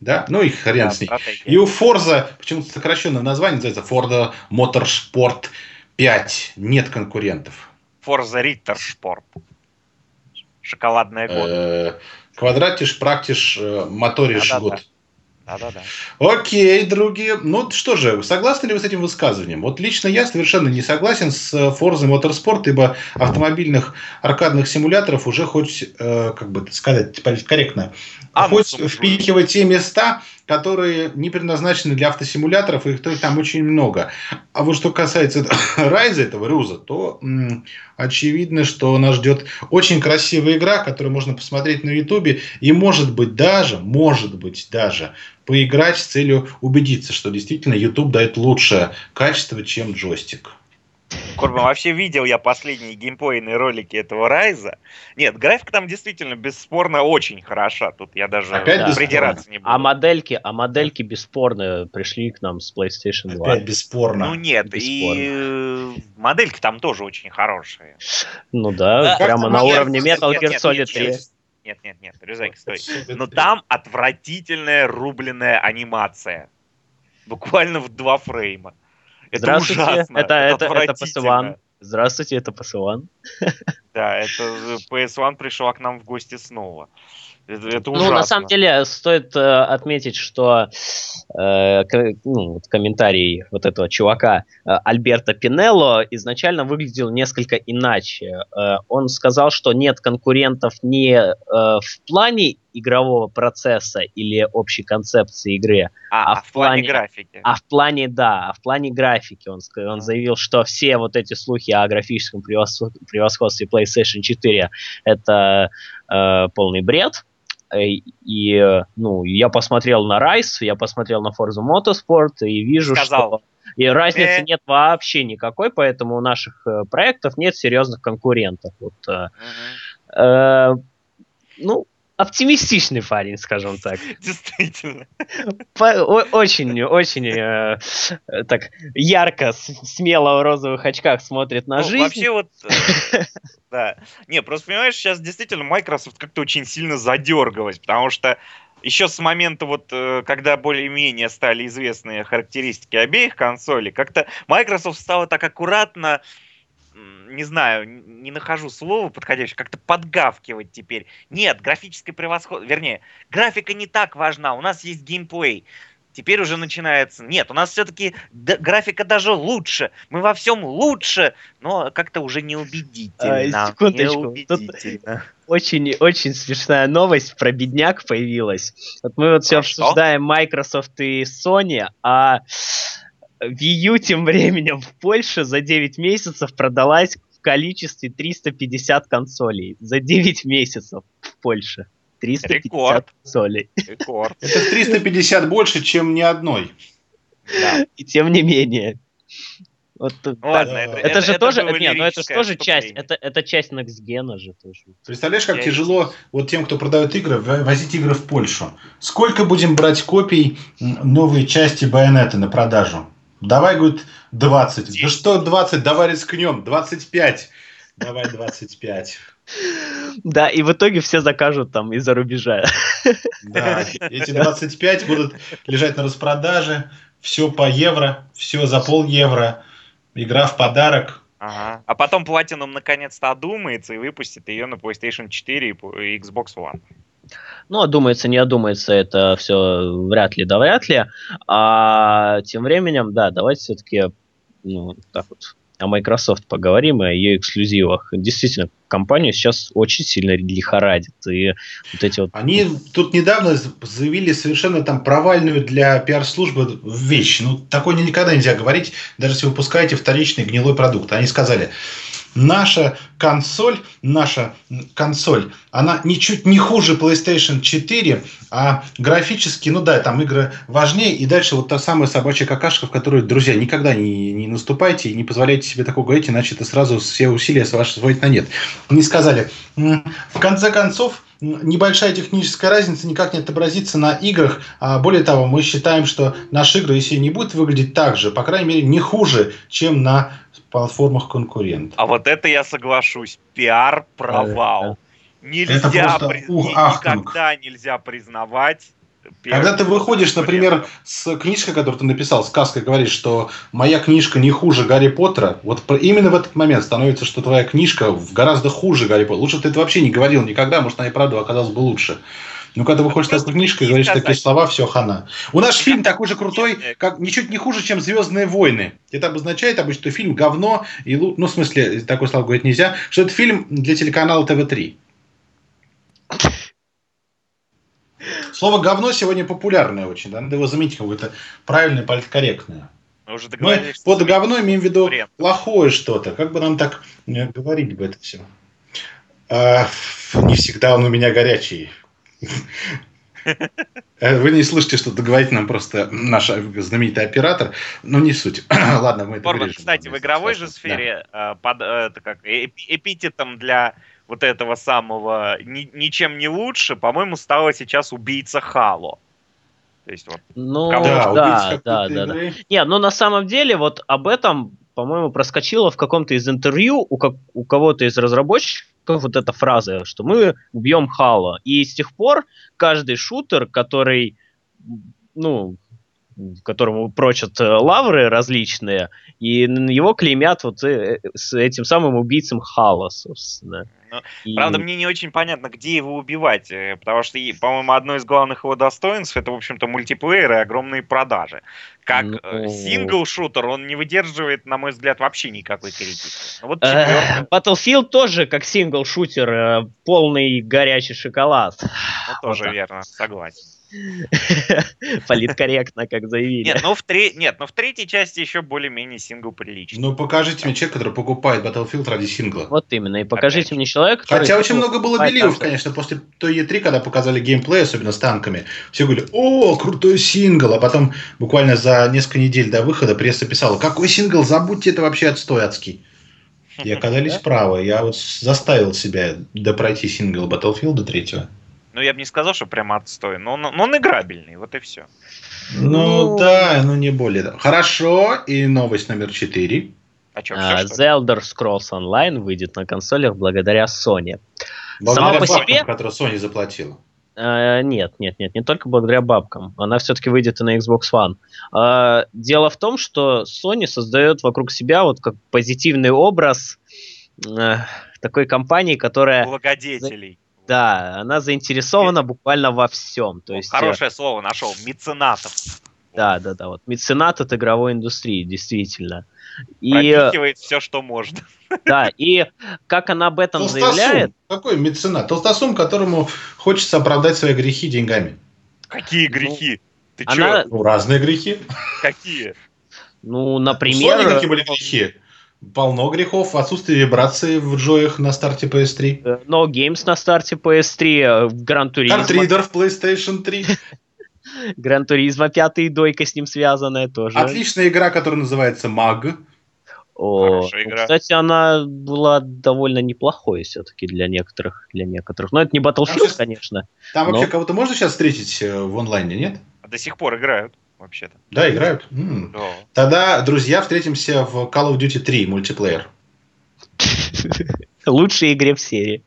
Да? Ну и хрен
Да,
с ней.
стратегия.
И у Forza, почему-то сокращенное название называется Forza Motorsport 5. Нет конкурентов.
Forza Ritter Sport. Шоколадная год.
Э, Квадратиш, практиш, э, моториш Окей, другие. Ну что же, согласны ли вы с этим высказыванием? Вот лично я совершенно не согласен с э, Forza Motorsport, ибо автомобильных аркадных симуляторов уже хоть, э, как бы сказать корректно,
А, ну,
хоть впихивать те места, которые не предназначены для автосимуляторов, их то- там очень много. А вот что касается Райза, этого Руза, то м, очевидно, что нас ждет очень красивая игра, которую можно посмотреть на Ютубе, и может быть даже, может быть даже, поиграть с целью убедиться, что действительно YouTube дает лучшее качество, чем джойстик.
Корбан, вообще видел я последние геймплейные ролики этого Райза. Нет, графика там действительно бесспорно очень хороша. Тут я даже
Опять
бесспорно?
придираться не буду.
А модельки, а модельки бесспорно пришли к нам с PlayStation 2.
Опять бесспорно.
Ну нет,
Бесспорно.
и модельки там тоже очень хорошие.
Ну да,
Да,
прямо
как
на уровне Metal Gear Solid
нет,
3.
Нет. Нет, нет, Рюзак, стой. Но там отвратительная рубленная анимация. Буквально в два фрейма. Это
Здравствуйте,
ужасно.
это, это, это
отвратительно.
PS1. Здравствуйте, это PS1.
Да, это э, PS1 пришла к нам в гости снова. Это, это
Ну,
ужасно.
на самом деле, стоит э, отметить, что э, ко- ну, вот комментарий вот этого чувака э, Альберта Пинелло изначально выглядел несколько иначе. Э, он сказал, что нет конкурентов не э, в плане игрового процесса или общей концепции игры,
а,
а
а
в
плане
плане-
графики.
а в плане, да, а в плане графики он, он заявил, что все вот эти слухи о графическом превосход- превосходстве PlayStation 4 это э, полный бред. Э, И, э, ну, я посмотрел на Rise, я посмотрел на Forza Motorsport и вижу,
Сказал.
что и разницы
Э.
нет вообще никакой, поэтому у наших проектов нет серьезных конкурентов. Вот,
Мгм.
э, ну, оптимистичный парень, скажем так.
Действительно.
Очень, очень э, так ярко, смело в розовых очках смотрит на
Ну,
жизнь.
Вообще вот, э, да. Не, просто понимаешь, сейчас действительно Microsoft как-то очень сильно задергалась, потому что еще с момента вот, э, когда более-менее стали известны характеристики обеих консолей, как-то Microsoft стала так аккуратно, не знаю, не нахожу слова подходящего, как-то подгавкивать теперь. Нет, графическое превосходство, вернее, графика не так важна, у нас есть геймплей. Теперь уже начинается. Нет, у нас все-таки графика даже лучше. Мы во всем лучше, но как-то уже неубедительно.
А, секундочку.
Неубедительно.
Очень, очень смешная новость про бедняк появилась. Вот мы вот все
что?
обсуждаем Microsoft и Sony, а Wii U тем временем в Польше за 9 месяцев продалась в количестве 350 консолей. За 9 месяцев в Польше. 350
Рекорд.
консолей.
Рекорд.
Это в 350 больше, чем ни одной.
Да.
И тем не менее. Вот,
Ну
так,
ладно,
это-
это, же тоже,
было
не, ну это же тоже часть, это, это часть Next Gen же тоже.
Представляешь, как
Я
тяжело вот тем, кто продает игры, в- возить игры в Польшу. Сколько будем брать копий новой части Байонета на продажу? Давай, говорит, 20. Да что 20? Давай рискнем. 25. Давай 25.
Да, и в итоге все закажут там из-за рубежа.
Да, эти 25 будут лежать на распродаже. Все по евро, все за пол евро. Игра в подарок.
Ага. А потом Platinum наконец-то одумается и выпустит ее на PlayStation 4 и Xbox One.
Ну, одумается, не одумается, это все вряд ли, да вряд ли. А тем временем, да, давайте все-таки, ну, так вот, о Microsoft поговорим и о ее эксклюзивах. Действительно, компанию сейчас очень сильно лихорадит. И вот эти вот...
Они тут недавно заявили совершенно там провальную для пиар-службы вещь. Ну, такое никогда нельзя говорить, даже если вы выпускаете вторичный гнилой продукт. Они сказали, наша консоль, наша консоль, она ничуть не хуже PlayStation 4, а графически, ну да, там игры важнее, и дальше вот та самая собачья какашка, в которую, друзья, никогда не, не наступайте и не позволяйте себе такого говорить, иначе это сразу все усилия ваши сводит на нет. Они сказали, «М, в конце концов, небольшая техническая разница никак не отобразится на играх. А более того, мы считаем, что наши игры, если не будут выглядеть так же, по крайней мере, не хуже, чем на платформах конкурентов.
А вот это я соглашусь. Пиар провал. Нельзя
просто
при-
ух, ахтунг.
никогда нельзя признавать. пиар-
Когда ты выходишь, например, с книжкой, которую ты написал, сказкой, говоришь, что моя книжка не хуже Гарри Поттера, вот именно в этот момент становится, что твоя книжка гораздо хуже Гарри Поттера. Лучше бы ты это вообще не говорил никогда, может, она и правда оказалась бы лучше. Но когда выходишь с такой книжкой и говоришь
сказать.
такие слова, все, хана. У нас фильм такой же крутой, как ничуть не хуже, чем Звездные войны. Это обозначает обычно, что фильм говно, и, ну, в смысле, такое слово говорить нельзя, что это фильм для телеканала ТВ-3. Слово говно сегодня популярное очень, да? Надо его заметить какое-то правильное, политкорректное.
Мы уже
Мы под говно имеем в виду
Бред.
плохое что-то. Как бы нам так э, говорить бы это все? не всегда он у меня горячий. Э, Вы не слышите, что договорить нам просто наш знаменитый оператор, но не суть. Ладно, мы это
Форвард,
вырежем.
кстати, в игровой же
Да.
сфере э, под, э, это как, эп- эпитетом для вот этого самого ни- ничем не лучше, по-моему, стала сейчас убийца Хало. То есть вот
Ну, да,
Да,
да, да, да. Не, ну на самом деле вот об этом, по-моему, проскочило в каком-то из интервью у, как, у кого-то из разработчиков вот эта фраза, что мы убьем Хало. И с тех пор каждый шутер, который, ну, которому прочат э, лавры различные, и его клеймят вот э, э, с этим самым убийцем Хала, собственно.
Ну,
И-
Правда, мне не очень понятно, где его убивать, потому что, по-моему, одно из главных его достоинств это, в общем-то, мультиплеер и огромные продажи. Как
Ну.
сингл-шутер он не выдерживает, на мой взгляд, вообще никакой критики. Ну, Вот четвертый,
Battlefield тоже как сингл-шутер, полный горячий шоколад.
ну, тоже
вот
верно, согласен.
Политкорректно, как заявили.
Нет, ну в, тре... Нет, ну в третьей части еще более-менее сингл приличный.
Ну, покажите мне человека, который покупает Battlefield ради сингла.
Вот именно. И покажите
Опять
мне человека, который...
Хотя очень много было
believe ов,
конечно, после той E3, когда показали геймплей, особенно с танками. Все говорили, о, крутой сингл. А потом буквально за несколько недель до выхода пресса писала, какой сингл, забудьте, это вообще отстой адский. И оказались
Да?
правы. Я вот заставил себя допройти сингл Battlefield третьего.
Ну, я бы не сказал, что прямо отстой, но он, но он играбельный, вот и все.
Ну,
Ну.
да, ну не более. Хорошо, и новость номер 4.
А что,
А,
все, что ли?
The Elder Scrolls Online выйдет на консолях благодаря Sony. Сама по
бабкам,
себе-
которые Sony заплатила.
Э, нет, нет, нет, не только благодаря бабкам. Она все-таки выйдет и на Xbox One. Э, дело в том, что Sony создает вокруг себя вот как позитивный образ э, такой компании, которая,
Благодетелей.
Да, она заинтересована буквально во всем. То
О,
есть, э,
Хорошее слово нашел. Меценатов.
да, да, да, вот меценат от игровой индустрии, действительно. И э,
Пропихивает все, что можно.
да, и как она об этом
Толстосум.
заявляет,
Какой меценат? Толстосум, которому хочется оправдать свои грехи деньгами.
Какие
Ну,
грехи? Ты
она-
чё?
Ну, разные грехи.
Какие?
Ну, например...
У Sony какие были грехи? Полно грехов, отсутствие вибрации в джоях на старте PS3.
э, No Games на старте PS3, Гран Туризма,
Картридер в PlayStation 3.
Гран Туризма 5 дойка с ним связанная тоже.
Отличная игра, которая называется Mag.
О,
Хорошая
ну,
игра.
кстати, она была довольно неплохой все-таки для некоторых, для некоторых. Но это не Battlefield,
сейчас-
конечно.
Там
Но-
вообще кого-то можно сейчас встретить э, в онлайне, нет?
А До сих пор играют, вообще-то.
Да, играют. М.
Да.
Тогда, друзья, встретимся в Call of Duty 3 мультиплеер.
Лучшей игре в серии.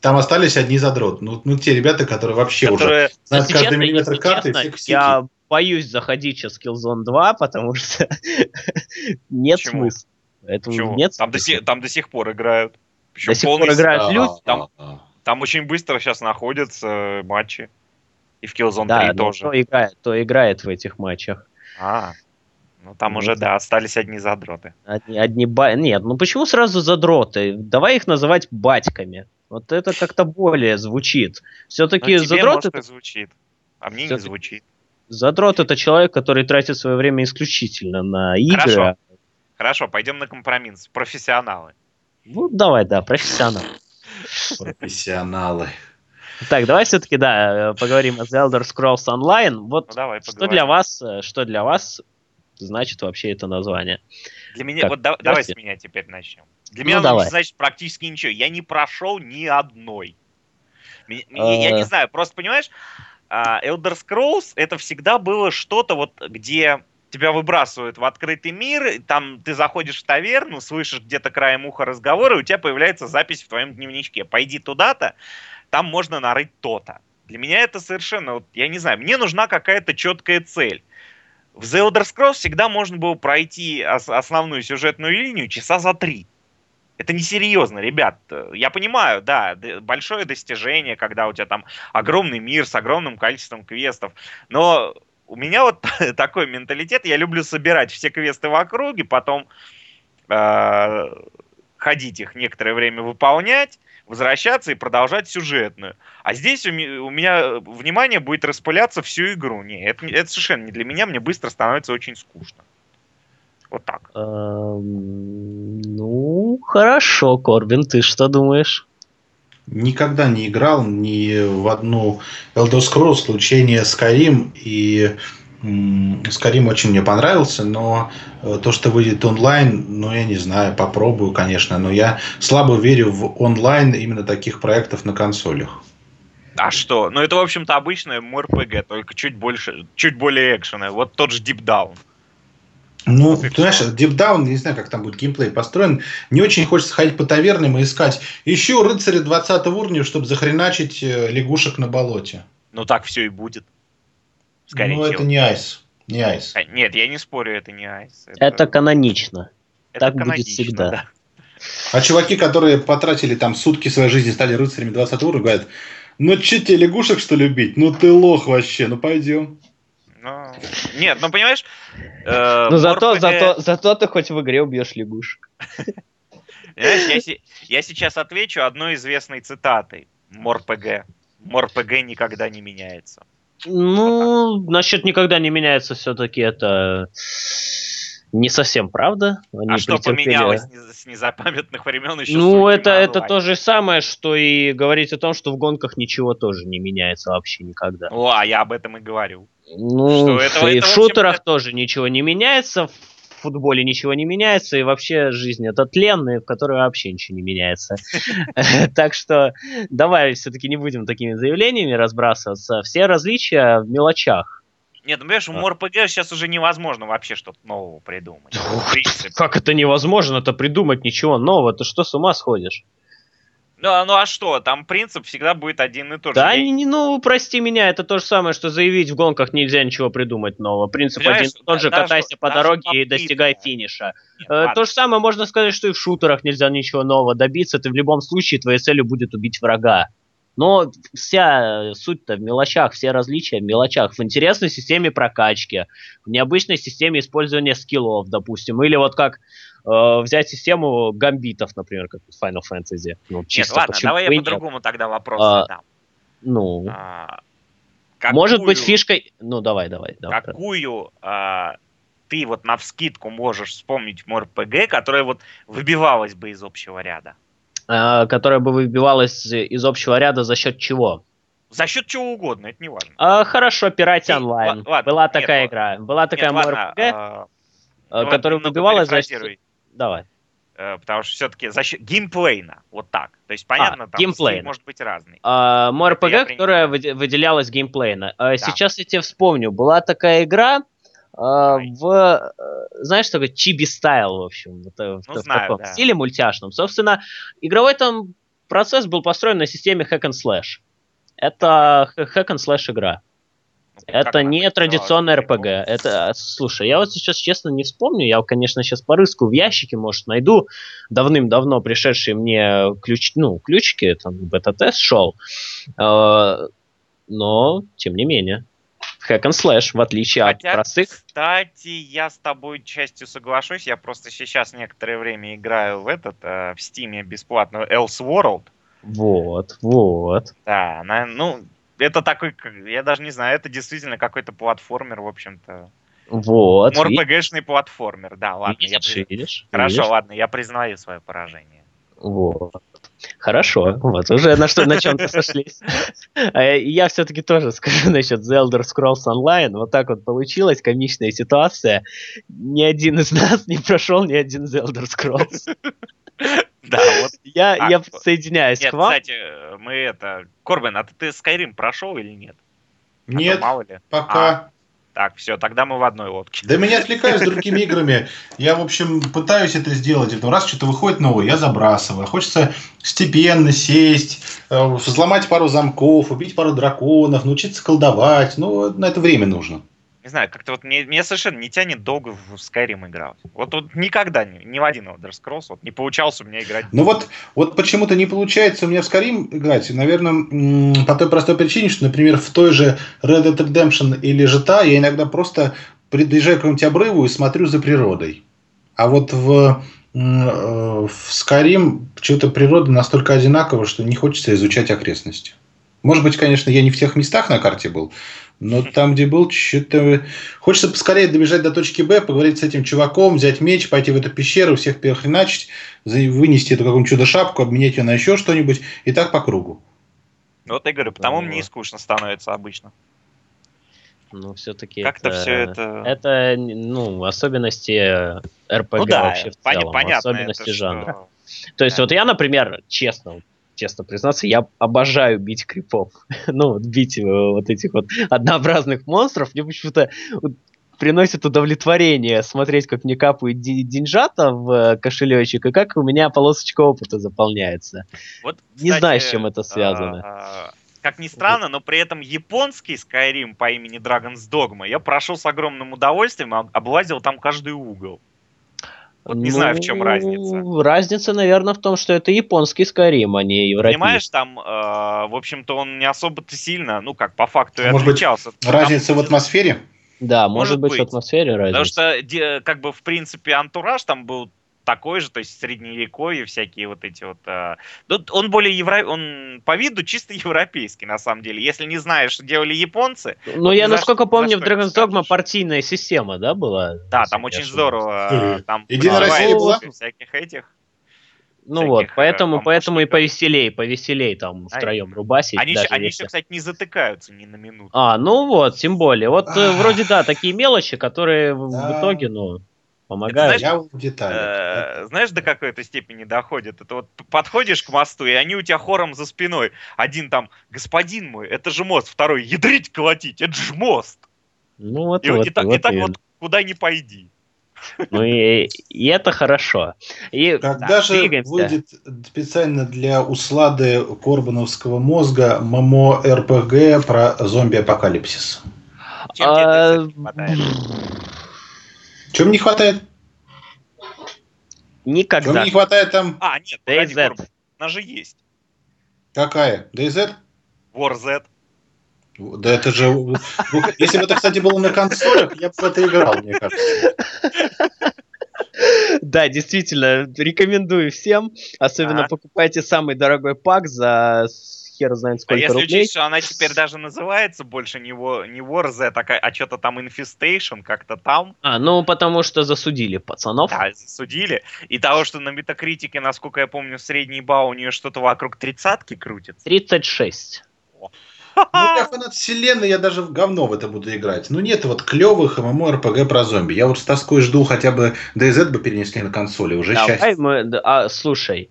Там остались одни задрот. Ну, ну, те ребята, которые вообще уже
Которые-
знают
Если
каждый
честно,
миллиметр карты
честно, я боюсь заходить сейчас в Killzone 2, потому что нет
Почему?
смысла. Поэтому
Почему?
нет
Там, до
смысла.
сих, там до сих пор играют. Причем
До сих пор играют
А,
люди,
там-
а,
Там очень быстро сейчас находятся матчи. И в Killzone
Да,
3
но
тоже.
кто играет, кто играет в этих матчах.
А, ну там
Ну,
уже,
да.
остались одни задроты.
Одни, одни ба... Нет, ну почему сразу задроты? Давай их называть батьками. Вот это как-то более звучит. Все-таки
Ну, тебе,
задрот,
может,
это,
звучит. А мне не звучит.
задрот это человек, который тратит свое время исключительно на игры.
Хорошо. Хорошо, пойдем на компромисс. Профессионалы.
Ну, давай, да, профессионал.
Профессионалы.
Так, давай все-таки, да, э, поговорим о The Elder Scrolls Online. Вот
Ну давай
что
поговорим.
для вас, э, что для вас значит вообще это название?
Для меня,
Так,
вот да- давай с меня теперь начнем. Для
Ну,
меня
давай.
значит практически ничего. Я не прошел ни одной. Я
Э.
не знаю, просто понимаешь, а, Elder Scrolls это всегда было что-то вот, где тебя выбрасывают в открытый мир, там ты заходишь в таверну, слышишь где-то краем уха разговора, и у тебя появляется запись в твоем дневничке. Пойди туда-то, там можно нарыть то-то. Для меня это совершенно, вот, я не знаю, мне нужна какая-то четкая цель. В The Elder Scrolls всегда можно было пройти ос- основную сюжетную линию часа за три. Это несерьезно, ребят. Я понимаю, да, большое достижение, когда у тебя там огромный мир с огромным количеством квестов. Но у меня вот такой менталитет, я люблю собирать все квесты в округе, потом э, ходить их некоторое время выполнять, возвращаться и продолжать сюжетную. А здесь у, у меня внимание будет распыляться всю игру. Не, это, это совершенно не для меня, мне быстро становится очень скучно. Вот так.
Эм, Ну, хорошо, Корбин, ты что думаешь?
Никогда не играл ни в одну Elder Scrolls, исключение Skyrim. И м, Skyrim очень мне понравился, но э, то, что выйдет онлайн, ну, я не знаю, попробую, конечно. Но я слабо верю в онлайн именно таких проектов на консолях.
А что? Ну это, в общем-то, обычная МРПГ, только чуть больше, чуть более экшеновая. Вот тот же Deep Down.
Ну, ты знаешь, Deep Down, не знаю, как там будет геймплей построен. Не очень хочется ходить по тавернам и искать. Ищу рыцаря 20 уровня, чтобы захреначить э, лягушек на болоте.
Ну так все и будет. Скорее
ну,
всего.
это не айс. Не айс.
А, Нет, я не спорю, это не айс.
Это канонично.
это
так будет
канонично,
всегда.
да.
А чуваки, которые потратили там сутки своей жизни, стали рыцарями 20 уровня, говорят, ну че тебе лягушек что любить? Ну ты лох вообще, ну пойдем.
Ну, нет, ну понимаешь... э,
Ну, зато,
MRPG
зато, зато ты хоть в игре убьешь лягушек.
Знаешь, я, я сейчас отвечу одной известной цитатой. МорПГ. МорПГ никогда не меняется.
Ну, насчет никогда не меняется все-таки это не совсем правда. Они
а что
претерпели-
поменялось с незапамятных времен еще?
Ну, это, это то же самое, что и говорить о том, что в гонках ничего тоже не меняется вообще никогда.
Ну, а я об этом и говорю.
Ну,
Что это,
в шутерах тоже ничего не меняется, в футболе ничего не меняется, и вообще жизнь это тленная, в которой вообще ничего не меняется. Так что давай все-таки не будем такими заявлениями разбрасываться. Все различия в мелочах.
Нет, ну, понимаешь,
А.
МорПГ сейчас уже невозможно вообще что-то нового придумать.
Как это невозможно-то придумать ничего нового? Ты что, с ума сходишь?
Ну, а- ну а что, там принцип всегда будет один и тот
Да,
же.
Не, не- ну, прости меня, это то же самое, что заявить в гонках нельзя ничего придумать нового. Принцип
Понимаешь,
один и тот же, катайся по дороге и
попытка.
достигай финиша.
Нет,
Э. То же самое можно сказать, что и в шутерах нельзя ничего нового добиться. Ты в любом случае твоей целью будет убить врага. Но вся суть-то в мелочах, все различия в мелочах. В интересной системе прокачки, в необычной системе использования скиллов, допустим. Или вот как э, взять систему гамбитов, например, как в Final Fantasy. Ну,
Нет,
чисто
ладно,
почему
давай я
нет.
по-другому тогда вопрос
А,
задам.
Ну,
А,
может быть
какую-
фишкой... Ну, давай, давай. давай.
Какую а, ты вот на вскидку можешь вспомнить МРПГ, которая вот выбивалась бы из общего ряда?
А, которая бы выбивалась из общего ряда за счет чего?
За счет чего угодно, это не важно.
А, хорошо, Пирати онлайн. Была такая нет, игра. Была такая нет, МРПГ, а, ну, которая выбивалась за счет... Давай.
Э, потому что все-таки за счет геймплейна, вот так. То есть, понятно, а, там
геймплейна.
может быть разный.
А, МРПГ, которая выделялась геймплейна. Да. Сейчас я тебе вспомню, была такая игра, а, в, э, знаешь, такой чиби стайл, в общем, в, ну, в, знаю, таком да. стиле мультяшном. Собственно, игровой там процесс был построен на системе hack and slash. Это hack and slash игра. Это не традиционный РПГ. Это, слушай, я вот сейчас честно не вспомню. Я, конечно, сейчас порыску в ящике, может, найду давным-давно пришедшие мне ключ, ну, ключики, там, бета-тест шел. Э, но, тем не менее, hack and slash, в отличие Хотя, от простых.
Кстати, я с тобой частью соглашусь. Я просто сейчас некоторое время играю в этот, э, в Стиме бесплатно, Else World.
Вот, вот.
Да, она, ну, это такой, я даже не знаю, это действительно какой-то платформер, в общем-то.
Вот.
МРПГшный платформер, да, ладно.
Видишь, я... видишь,
Хорошо,
видишь?
ладно, я признаю свое поражение.
Вот. Хорошо, вот уже на что на чем-то сошлись. А я все-таки тоже скажу насчет The Elder Scrolls Online. Вот так вот получилась комичная ситуация. Ни один из нас не прошел ни один The Elder Scrolls.
Да, вот.
Я, а, я соединяюсь
нет,
к вам.
кстати, мы это... Корбин, а ты Skyrim прошел или нет?
Нет, а мало ли. пока. А,
так, все, тогда мы в одной лодке.
Да меня отвлекают с другими играми. Я, в общем, пытаюсь это сделать. И раз что-то выходит новое, я забрасываю. Хочется степенно сесть, э, взломать пару замков, убить пару драконов, научиться колдовать. Ну, на это время нужно
не знаю, как-то вот мне, мне совершенно не тянет долго в Skyrim играть. Вот, вот никогда ни, ни в один Elder Scrolls вот, не получалось у меня играть.
Ну вот, вот почему-то не получается у меня в Skyrim играть. Наверное, по той простой причине, что, например, в той же Red Dead Redemption или GTA я иногда просто приезжаю к какому-нибудь обрыву и смотрю за природой. А вот в, э, в Skyrim что-то природа настолько одинакова, что не хочется изучать окрестности. Может быть, конечно, я не в тех местах на карте был, но там, где был, что-то... Хочется поскорее добежать до точки Б, поговорить с этим чуваком, взять меч, пойти в эту пещеру, всех перехреначить, вынести эту какую-нибудь чудо-шапку, обменять ее на еще что-нибудь, и так по кругу.
Вот я говорю, потому мне и скучно становится обычно.
Ну, все-таки
Как-то это, все это...
Это, ну, особенности РПГ ну, да, вообще в целом.
Понятно,
особенности это жанра. Что... То есть, да. вот я, например, честно, честно признаться, я обожаю бить крипов. ну, вот бить э, вот этих вот однообразных монстров. Мне почему-то приносит удовлетворение смотреть, как мне капают деньжата в э, кошелечек, и как у меня полосочка опыта заполняется. Вот, кстати, Не знаю, с чем это связано.
А, как ни странно, но при этом японский Skyrim по имени Dragon's Dogma я прошел с огромным удовольствием, облазил там каждый угол. Вот не ну, знаю, в чем ну, разница.
Разница, наверное, в том, что это японский Skyrim, а не европейский.
Понимаешь, там, э, в общем-то, он не особо-то сильно, ну как, по факту и
может отличался. Быть, разница там, в атмосфере?
Да, может, может быть, быть в атмосфере разница.
Потому что, как бы, в принципе, антураж там был такой же, то есть средневековье, всякие вот эти вот... Э, он более евро... он по виду чисто европейский, на самом деле. Если не знаешь, что делали японцы...
Ну, я, насколько помню, в Dragon's Dogma партийная система, да, была?
Да, там очень здорово. Там
Единая Россия была?
Всяких этих.
Ну вот, поэтому, э, поэтому и повеселей, повеселей там втроем рубасить.
Они, еще, они еще, кстати, не затыкаются ни на минуту.
А, ну вот, тем более. Вот э, вроде да, такие мелочи, которые в итоге, ну помогают.
Это, знаешь, я в деталях.
Э, знаешь, до какой-то степени доходит? Это вот подходишь к мосту, и они у тебя хором за спиной. Один там, господин мой, это же мост. Второй, ядрить колотить, это же мост.
Ну вот,
и,
вот,
и, так, вот, и так вот куда ни пойди.
Ну и, и это хорошо. И,
Когда да, же двигаемся. выйдет специально для услады Корбановского мозга ММО РПГ про зомби-апокалипсис? Чем а... тебе не хватает? Чем не хватает?
Никогда.
Чем не хватает там?
А, нет, DayZ. Она же есть.
Какая? DayZ?
War Z.
Да это же... Если бы это, кстати, было на консолях, я бы в это играл, мне кажется.
Да, действительно, рекомендую всем. Особенно покупайте самый дорогой пак за хер знает
А
сколько
если
рублей.
учесть, что она теперь даже называется больше не, War, не War Z, а, а что-то там Infestation, как-то там,
А, ну потому что засудили пацанов.
да, судили. И того, что на метакритике, насколько я помню, средний бал у нее что-то вокруг тридцатки крутится.
36.
Ну, я фанат вселенной, я даже в говно в это буду играть. Ну, нет вот клевых MMORPG про зомби. Я вот с тоской жду хотя бы DZ бы перенесли на консоли, уже
Давай
счастье.
мы, а, слушай,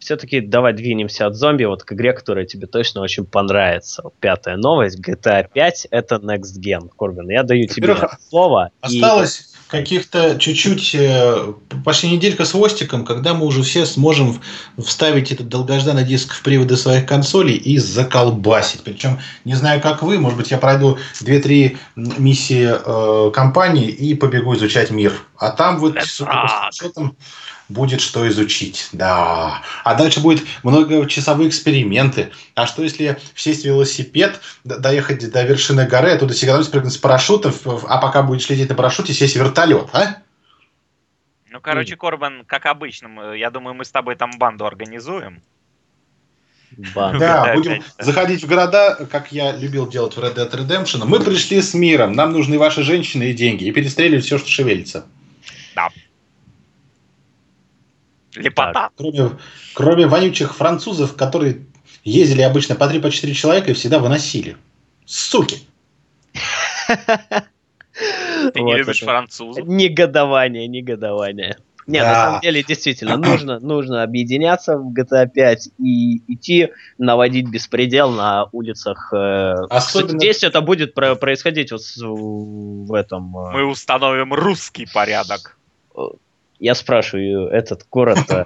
все-таки давай двинемся от зомби вот к игре, которая тебе точно очень понравится. Пятая новость, GTA 5 это Next Gen. Корбин, я даю тебе слово. и-
Осталось каких-то чуть-чуть, э, почти неделька с хвостиком, когда мы уже все сможем вставить этот долгожданный диск в приводы своих консолей и заколбасить. Причем, не знаю, как вы, может быть, я пройду 2-3 миссии э, компании и побегу изучать мир. А там вот,
так.
скриншотам, будет что изучить. Да. А дальше будет многочасовые эксперименты. А что если сесть в велосипед, доехать до вершины горы, оттуда сигануть, спрыгнуть с парашютом, в- а пока будешь лететь на парашюте, сесть в вертолет, а?
Ну, короче, Корбан, как обычно, я думаю, мы с тобой там банду организуем.
Ба.
Да, будем
5, да.
заходить в города, как я любил делать в Red Dead Redemption. Мы пришли с миром, нам нужны ваши женщины и деньги, и перестреливать все, что шевелится.
Лепота.
Кроме, кроме вонючих французов, которые ездили обычно по 3-4 человека и всегда выносили. Суки!
Ты не любишь французов.
Негодование, негодование. Не, на самом деле, действительно, нужно, нужно объединяться в GTA 5 и идти наводить беспредел на улицах. э,
Особенно-
Кстати, здесь это будет про- происходить вот в этом... э,
Мы установим русский порядок.
Я спрашиваю, этот город... э,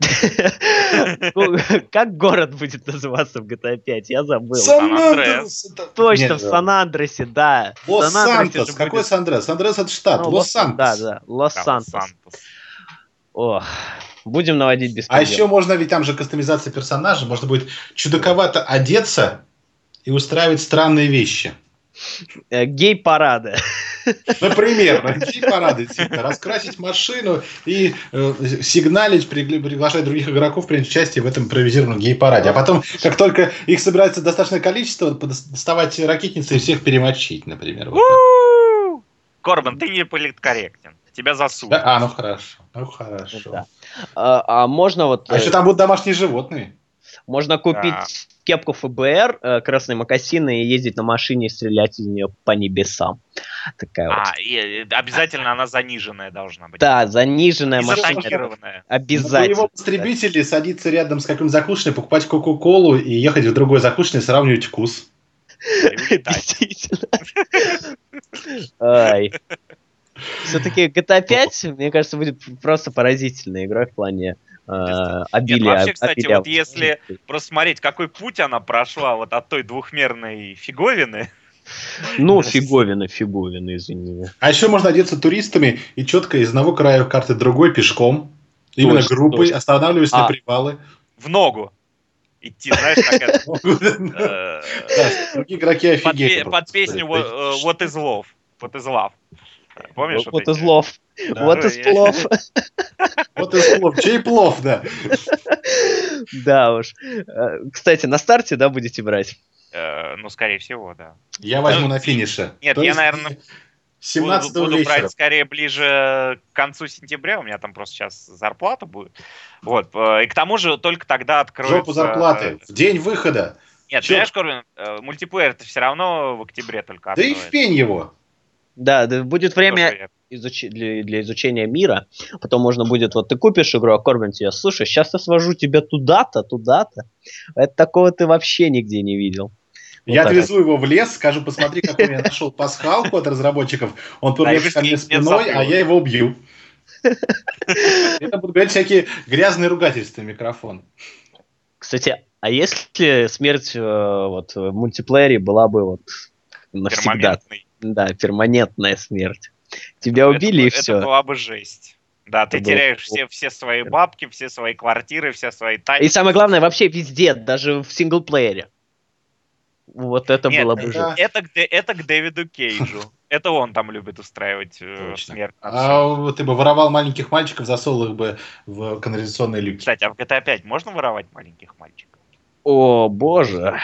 ну, Как город будет называться в GTA 5? Я забыл.
Сан-Андреас.
это-
Точно, в Сан-Андресе, да.
Лос-Сантос. Какой Сан-Андреас? Сан-Андреас это штат.
ну,
Лос-Сантос.
Да, да, Лос-Сантос.
Сантос.
Ох, будем наводить
А
беспредел.
еще можно, ведь там же кастомизация персонажа, можно будет чудаковато одеться и устраивать странные вещи.
Э, Гей-парады.
Например, найти парады типа, раскрасить машину и э, сигналить, пригла- приглашать других игроков принять участие в этом импровизированном гей-параде. А потом, как только их собирается достаточное количество, доставать ракетницы и всех перемочить, например. Вот!
Корбан, ты не политкорректен. Тебя засудят.
Да? А, ну хорошо. Ну хорошо.
Да. А, а можно вот...
А
э,
еще там будут домашние животные.
Можно купить
Да.
Кепку ФБР, э, красные мокасины и ездить на машине и стрелять из нее по небесам. Такая вот.
А, и, э, обязательно она заниженная должна быть.
Да, заниженная
И
машина. Обязательно.
его потребители садиться рядом с каким-то закусочной, покупать Кока-Колу и ехать в другой закусочной и сравнивать вкус.
Ай. Все-таки GTA 5, мне кажется, будет просто поразительной игрой в плане обилия.
вообще, кстати,
обилия
вот если- Просто смотреть, какой путь она прошла вот от той двухмерной фиговины.
Ну, фиговина, фиговина, извини.
А еще можно одеться туристами и четко из одного края карты в другой пешком. Именно
Точно,
группой,
точно.
останавливаясь на
А.
привалы.
В ногу. Идти, знаешь.
Да,
э,
Другие игроки
пе- под песню What э, What is Love. Помнишь?
Вот из лов. Вот из плов.
Вот и плов. Чей плов, да.
Да уж. Э, Кстати, на старте, да, будете брать?
Э, Ну, скорее всего, да.
Я возьму на финише.
Нет, я, наверное,
17
буду, буду брать скорее ближе к концу сентября. У меня там просто сейчас зарплата будет. Вот. э, И к тому же только тогда откроется...
Жопу зарплаты. В день выхода.
Нет,
Чё?
понимаешь, Корвин, мультиплеер это все равно в октябре только
Да и в пень его.
Да, да, будет время
Тоже
изуч- для, для изучения мира. Потом можно будет, вот ты купишь игру, а Корбин тебе, слушай, сейчас я свожу тебя туда-то, туда-то. Это такого ты вообще нигде не видел. Вот
Я
так
отвезу его в лес, скажу, посмотри, какой я нашел пасхалку от разработчиков. Он повернется ко мне спиной, а я его убью. Это будут говорить всякие грязные ругательства микрофон.
Кстати, а если смерть э, вот в мультиплеере была бы вот навсегда,
Перманентный.
Да, перманентная смерть. Тебя
Это
убили
бы-
и
Это
все.
была бы жесть. Да, ты
Это
теряешь все, все свои бабки, все свои квартиры, все свои тачки.
И самое главное, вообще везде, даже в синглплеере. Вот это
Нет,
было бы
это-
жестко.
Это к, Дэ- это к Дэвиду Кейджу. Это он там любит устраивать э,
Точно.
смерть.
А вот ты бы воровал маленьких мальчиков, засовывал их бы в канализационные люки.
Кстати, а в GTA 5 можно воровать маленьких мальчиков?
О, боже.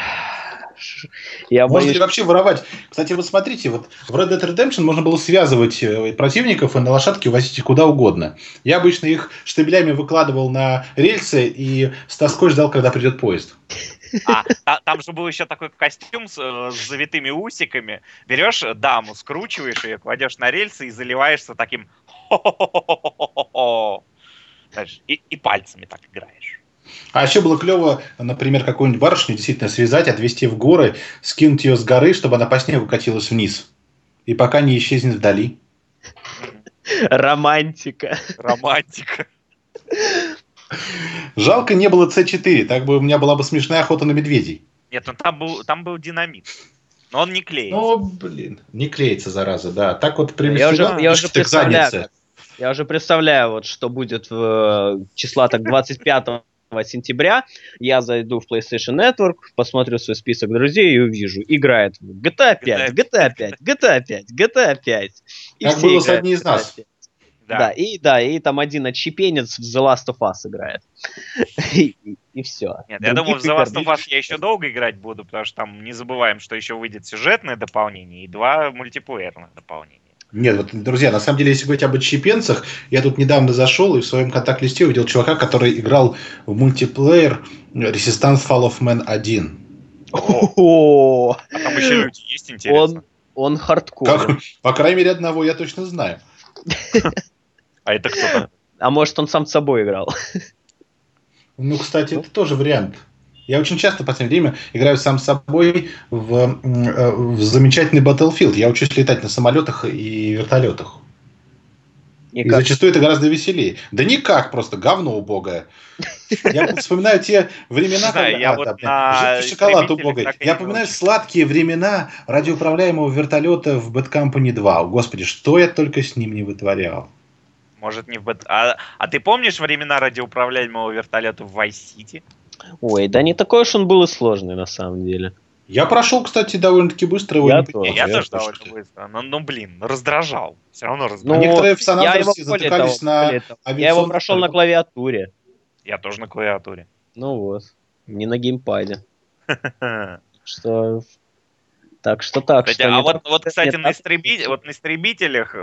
Я Можно боюсь... ли вообще воровать? Кстати, вот смотрите, вот в Red Dead Redemption можно было связывать э, противников и на лошадке увозить их куда угодно. Я обычно их штабелями выкладывал на рельсы и с тоской ждал, когда придет поезд.
А, а, там же был еще такой костюм с, э, с завитыми усиками. Берешь даму, скручиваешь ее, кладешь на рельсы и заливаешься таким и, и пальцами так играешь.
А еще было клево, например, какую-нибудь барышню действительно связать, отвезти в горы, скинуть ее с горы, чтобы она по снегу катилась вниз. И пока не исчезнет вдали.
Романтика.
Романтика.
Жалко не было C4, так бы у меня была бы смешная охота на медведей.
Нет, ну там был, там был динамит. Но он не клеится.
Ну, блин, не клеится, зараза, да. Так вот примерно.
Я уже, я уже представляю, я уже представляю, вот, что будет в э, числа так 25 сентября я зайду в PlayStation Network, посмотрю свой список друзей и увижу, играет в GTA 5, GTA 5, GTA 5, GTA 5.
И как было с одним из нас.
Да. да, и да, и там один отщепенец в The Last of Us играет. и, и, и все.
Нет, я думаю, в The Last of Us я еще долго играть буду, потому что там не забываем, что еще выйдет сюжетное дополнение и два мультиплеерных дополнения.
Нет, вот, друзья, на самом деле, если говорить об отщепенцах, я тут недавно зашел и в своем контакт-листе увидел чувака, который играл в мультиплеер Resistance Fall of Man 1.
О,
а там еще люди есть, интересно.
Он, он хардкор.
По крайней мере, одного я точно знаю.
А это кто
А может, он сам с собой играл?
Ну, кстати, это тоже вариант. Я очень часто в последнее время играю сам с собой в, э, в замечательный Battlefield. Я учусь летать на самолетах и вертолетах. Никак. И зачастую это гораздо веселее. Да никак, просто говно убогое. Я вспоминаю те времена, когда...
Я вот на
шоколад убогой. Я вспоминаю сладкие времена радиоуправляемого вертолета в Bad Company 2. Господи, что я только с ним не вытворял.
Может, не в. А, а ты помнишь времена радиоуправляемого вертолета в Vice City?
Ой, да не такой уж он был и сложный на самом деле.
Я прошел, кстати, довольно-таки быстро его.
Я, тоже, я, я тоже довольно быстро. Но, ну, блин, раздражал. Все равно раздражал.
Ну, Некоторые в сан затыкались того, на
Я его прошел на клавиатуре.
Я тоже на клавиатуре.
Ну вот. Не на геймпаде. Что так что так.
Кстати, что а вот, вот, кстати, на, истребитель, вот на истребителях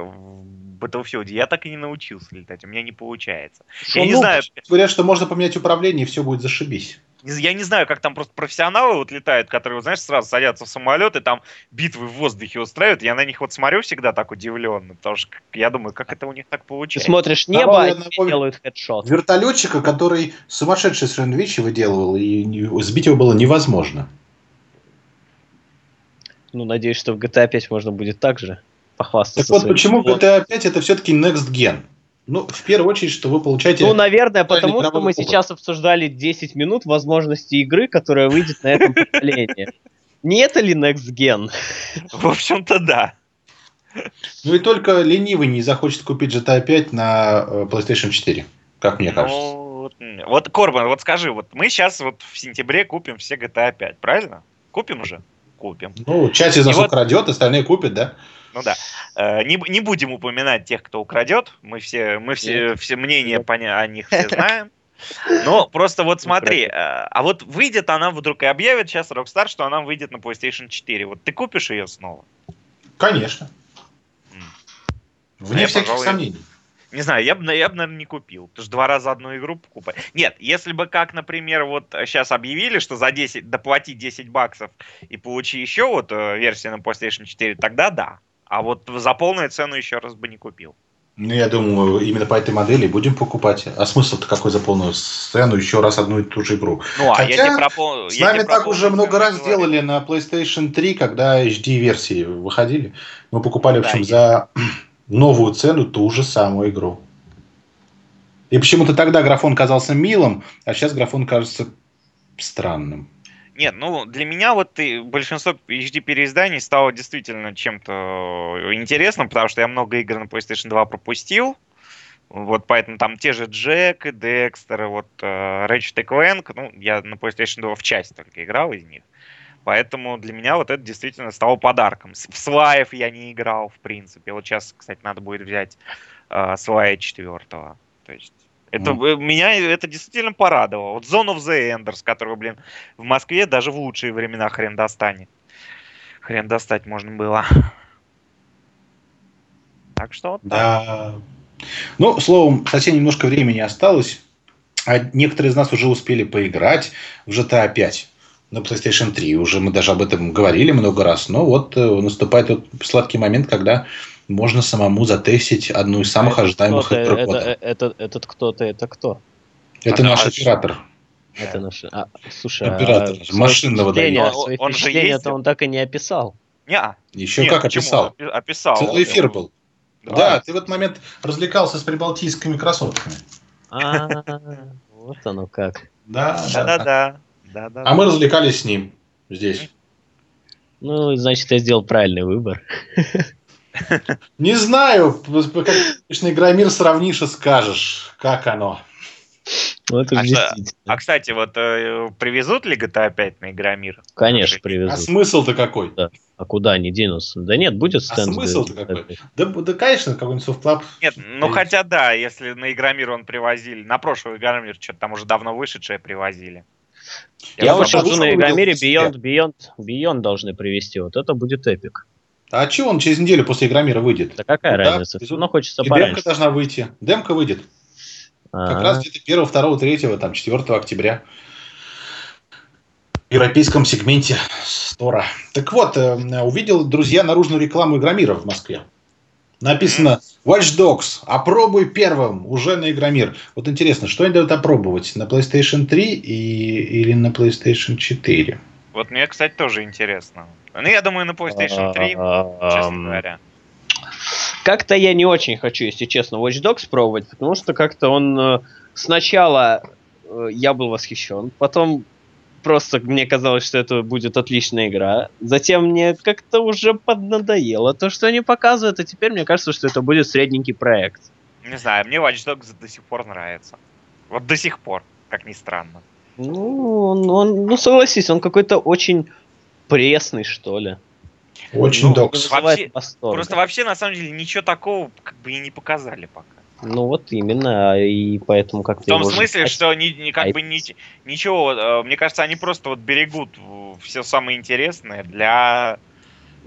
Battlefield я так и не научился летать, у меня не получается.
Что, я ну, не знаю. Говорят, что можно поменять управление, и все будет зашибись.
Я не знаю, как там просто профессионалы вот летают, которые, вот, знаешь, сразу садятся в самолет и там битвы в воздухе устраивают. Я на них вот смотрю всегда так удивленно, потому что я думаю, как это у них так получается.
Ты смотришь небо, а делают хедшот.
Вертолетчика, который сумасшедшие совершенно вещи выделывал, и сбить его было невозможно.
Ну, надеюсь, что в GTA 5 можно будет так же похвастаться.
Так вот, почему GTA 5 это все-таки next gen? Ну, в первую очередь, что вы получаете...
Ну, наверное, потому что мы опыт. сейчас обсуждали 10 минут возможности игры, которая выйдет на этом поколении. Не это ли Next Gen?
В общем-то, да.
Ну и только ленивый не захочет купить GTA 5 на э, PlayStation 4, как мне ну, кажется.
Вот, вот, Корбан, вот скажи, вот мы сейчас вот в сентябре купим все GTA 5, правильно? Купим уже? Купим.
Ну, часть из нас вот... украдет, остальные купят, да?
Ну да. Э, не, не будем упоминать тех, кто украдет. Мы все, мы все, все мнения поня- о них все знаем. Но просто вот смотри, э, а вот выйдет она вдруг и объявит сейчас Rockstar, что она выйдет на PlayStation 4. Вот ты купишь ее снова?
Конечно. Вне я, всяких пожалуй, сомнений.
Не знаю, я бы, я бы, наверное, не купил. Ты же два раза одну игру покупать. Нет, если бы, как, например, вот сейчас объявили, что за 10, доплати 10 баксов и получи еще вот э, версию на PlayStation 4, тогда да. А вот за полную цену еще раз бы не купил.
Ну, я думаю, именно по этой модели будем покупать. А смысл-то какой за полную цену еще раз одну и ту же игру?
Ну, а Хотя, я тебе пропол...
с нами так уже много раз говорю. делали на PlayStation 3, когда HD-версии выходили. Мы покупали, в общем, да, за новую цену ту же самую игру. И почему-то тогда графон казался милым, а сейчас графон кажется странным.
Нет, ну для меня вот и большинство HD переизданий стало действительно чем-то интересным, потому что я много игр на PlayStation 2 пропустил. Вот поэтому там те же Джек и Декстер, вот uh, Ratchet Clank, ну, я на PlayStation 2 в часть только играл из них. Поэтому для меня вот это действительно стало подарком. В Слаев я не играл, в принципе. Вот сейчас, кстати, надо будет взять uh, Слая 4. То есть Это mm. меня это действительно порадовало. Вот Zone of the Enders, которого, блин, в Москве даже в лучшие времена хрен достанет. Хрен достать можно было. Так что вот
Да. Ну, словом, совсем немножко времени осталось. А некоторые из нас уже успели поиграть в GTA 5 на PlayStation 3. Уже мы даже об этом говорили много раз. Но вот э, наступает тот сладкий момент, когда можно самому затестить одну из самых а ожидаемых
игр года. Это, это, этот кто-то, это кто?
Это а наш а оператор.
Это наш... А, слушай,
оператор а машинного
доверия. Он, он же это он так и не описал.
Не,
Еще Нет, как описал.
Описал.
Целый эфир был. Да. да, ты в этот момент развлекался с прибалтийскими кроссовками.
А, вот оно как.
Да,
да, да. да.
А мы развлекались с ним здесь.
Ну, значит, я сделал правильный выбор.
Не знаю, как Игромир сравнишь и скажешь, как оно.
Ну, это
а, что, а, кстати, вот э, привезут ли GTA 5 на Игромир?
Конечно, привезут.
А смысл-то какой?
Да. А куда они денутся? Да нет, будет
а стенд. А смысл-то какой? Да, да, конечно, какой-нибудь Софтклаб.
Нет, ну хотя да, если на Игромир он привозили, на прошлый Игромир что-то там уже давно вышедшее привозили.
Я, Я очень жду на Игромире Beyond, Beyond, Beyond должны привезти. Вот это будет эпик.
А что он через неделю после Игромира выйдет?
Да какая ну, разница? Да, ну, хочется
и пораньше. демка должна выйти. Демка выйдет. А-а-а. Как раз где-то 1, 2, 3, там, 4 октября. В европейском сегменте Стора. Так вот, э, увидел, друзья, наружную рекламу Игромира в Москве. Написано Watch Dogs, опробуй первым, уже на Игромир. Вот интересно, что они дают опробовать? На PlayStation 3 и, или на PlayStation 4?
Вот мне, кстати, тоже интересно. Ну, я думаю, на PlayStation 3, честно говоря.
Как-то я не очень хочу, если честно, Watch Dogs пробовать, потому что как-то он э, сначала э, я был восхищен, потом просто мне казалось, что это будет отличная игра. Затем мне как-то уже поднадоело то, что они показывают, а теперь мне кажется, что это будет средненький проект.
Не знаю, мне Watch Dogs до сих пор нравится. Вот до сих пор, как ни странно.
Ну, он, он, ну согласись, он какой-то очень пресный, что ли.
Очень ну, докс.
Вообще, просто вообще, на самом деле, ничего такого как бы и не показали пока.
Ну вот именно, и поэтому как-то... В
том смысле, ждать. что ни, ни, как бы ни, ничего, э, мне кажется, они просто вот берегут все самое интересное для...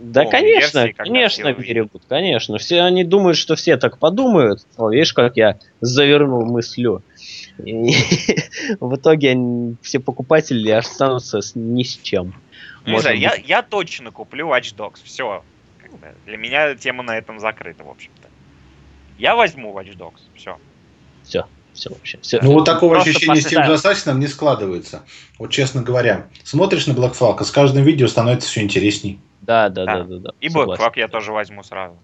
Да, ну, конечно, версии, конечно берегут, конечно. Все они думают, что все так подумают. О, видишь, как я завернул мыслью. И в итоге они, все покупатели останутся с, ни с чем.
Не знаю, я, я точно куплю Watch Dogs. Все. Для меня тема на этом закрыта, в общем-то. Я возьму Watch Dogs. Все.
Все. Все вообще. Все.
Ну, вот такого Просто ощущения с тем же Ассасином не складывается. Вот честно говоря. Смотришь на Black Flag, а с каждым видео становится все интересней.
Да, да, да, да. да,
И Flag я тоже возьму сразу.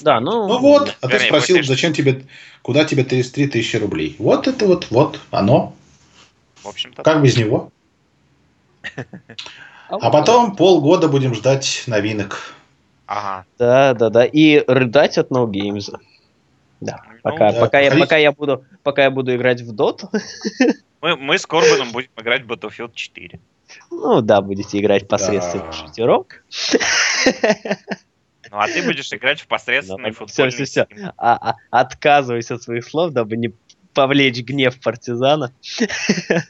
Да, ну...
Ну вот, а ты спросил, зачем тебе, куда тебе 33 тысячи рублей? Вот это вот, вот, оно.
В общем-то.
Как без него? А потом полгода будем ждать новинок.
Ага.
Да, да, да. И рыдать от No Games. Да. Ну, пока, да, пока, я, пока, я буду, пока я буду играть в Dota.
Мы, мы с Корбаном будем играть в Battlefield 4.
Ну да, будете играть посредством да. шутерок.
Ну, а ты будешь играть в посредственный ну, футбольный
Все, все, все. А, а, отказывайся от своих слов, дабы не повлечь гнев партизана.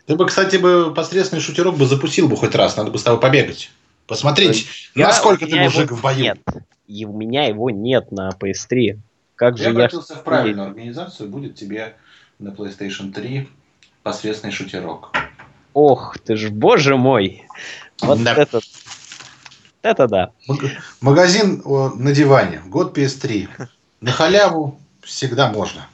Ты бы, кстати, бы посредственный шутерок бы запустил бы хоть раз, надо бы с тобой побегать. Посмотреть, я, насколько ты мужик в бою.
Нет, и у меня его нет на PS3. Как
я
же
обратился я... в правильную организацию, будет тебе на PlayStation 3 посредственный шутерок.
Ох ты ж, боже мой! Вот да. этот это да.
Магазин на диване. Год PS3. На халяву всегда можно.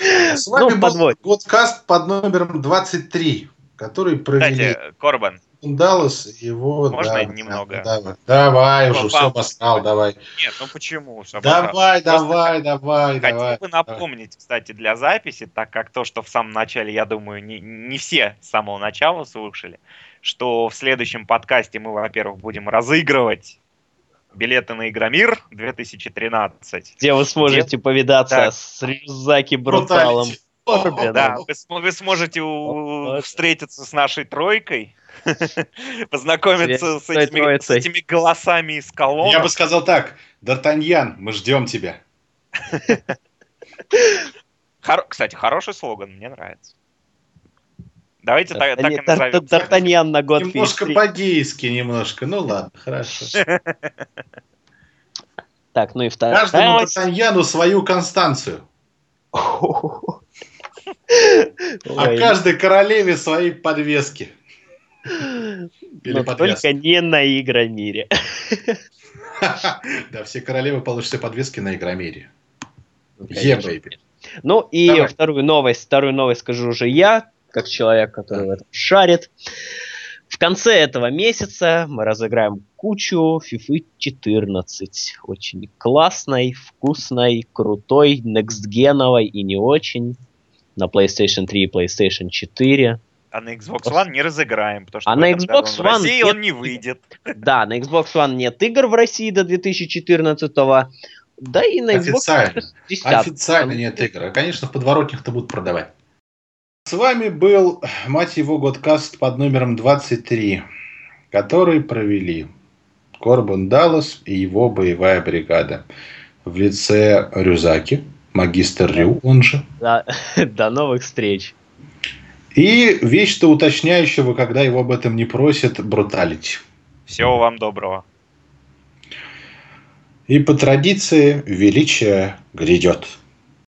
С вами ну, был Годкаст под номером 23, который провели...
Кстати, Корбан.
Даллас, его...
Можно да, немного?
Да, давай, давай уже, все обосрал, давай.
Нет, ну почему?
Давай, давай, давай,
Хотел
давай.
бы напомнить, кстати, для записи, так как то, что в самом начале, я думаю, не, не все с самого начала слушали, что в следующем подкасте мы, во-первых, будем разыгрывать билеты на Игромир 2013.
Где вы сможете где... повидаться да. с Рюзаки Бруталом.
Да, вы, вы сможете у... встретиться с нашей тройкой, познакомиться с этими, с этими голосами из колонн.
Я бы сказал так, Д'Артаньян, мы ждем тебя.
Хоро- Кстати, хороший слоган, мне нравится. Давайте так, так и назовем.
Д'Артаньян на год
Немножко по-гейски, немножко. Ну ладно, хорошо.
Так, ну и вторая.
Каждому Д'Артаньяну свою Констанцию. А
Ой,
каждой королеве свои подвески. Или
но только не на Игромире.
Да, все королевы получат все подвески на Игромире.
Ну,
yeah,
конечно.
baby.
Ну и
Давай.
вторую новость, вторую новость скажу уже я, как человек, который в этом шарит. В конце этого месяца мы разыграем кучу FIFA 14. Очень классной, вкусной, крутой, некстгеновой и не очень. На PlayStation 3 и PlayStation 4.
А на Xbox One не разыграем, потому что
А
в
на Xbox
он в России
One
он не выйдет.
Да, на Xbox One нет игр в России до 2014 Да и на Xbox
Официально.
10.
Официально нет игр. А, конечно, в подворотнях-то будут продавать. С вами был, мать его, годкаст под номером 23, который провели Корбан Даллас и его боевая бригада в лице Рюзаки, магистр Рю, он же,
Да, до новых встреч.
И вещь-то уточняющего, когда его об этом не просят, бруталити.
Всего вам доброго.
И по традиции величие грядет.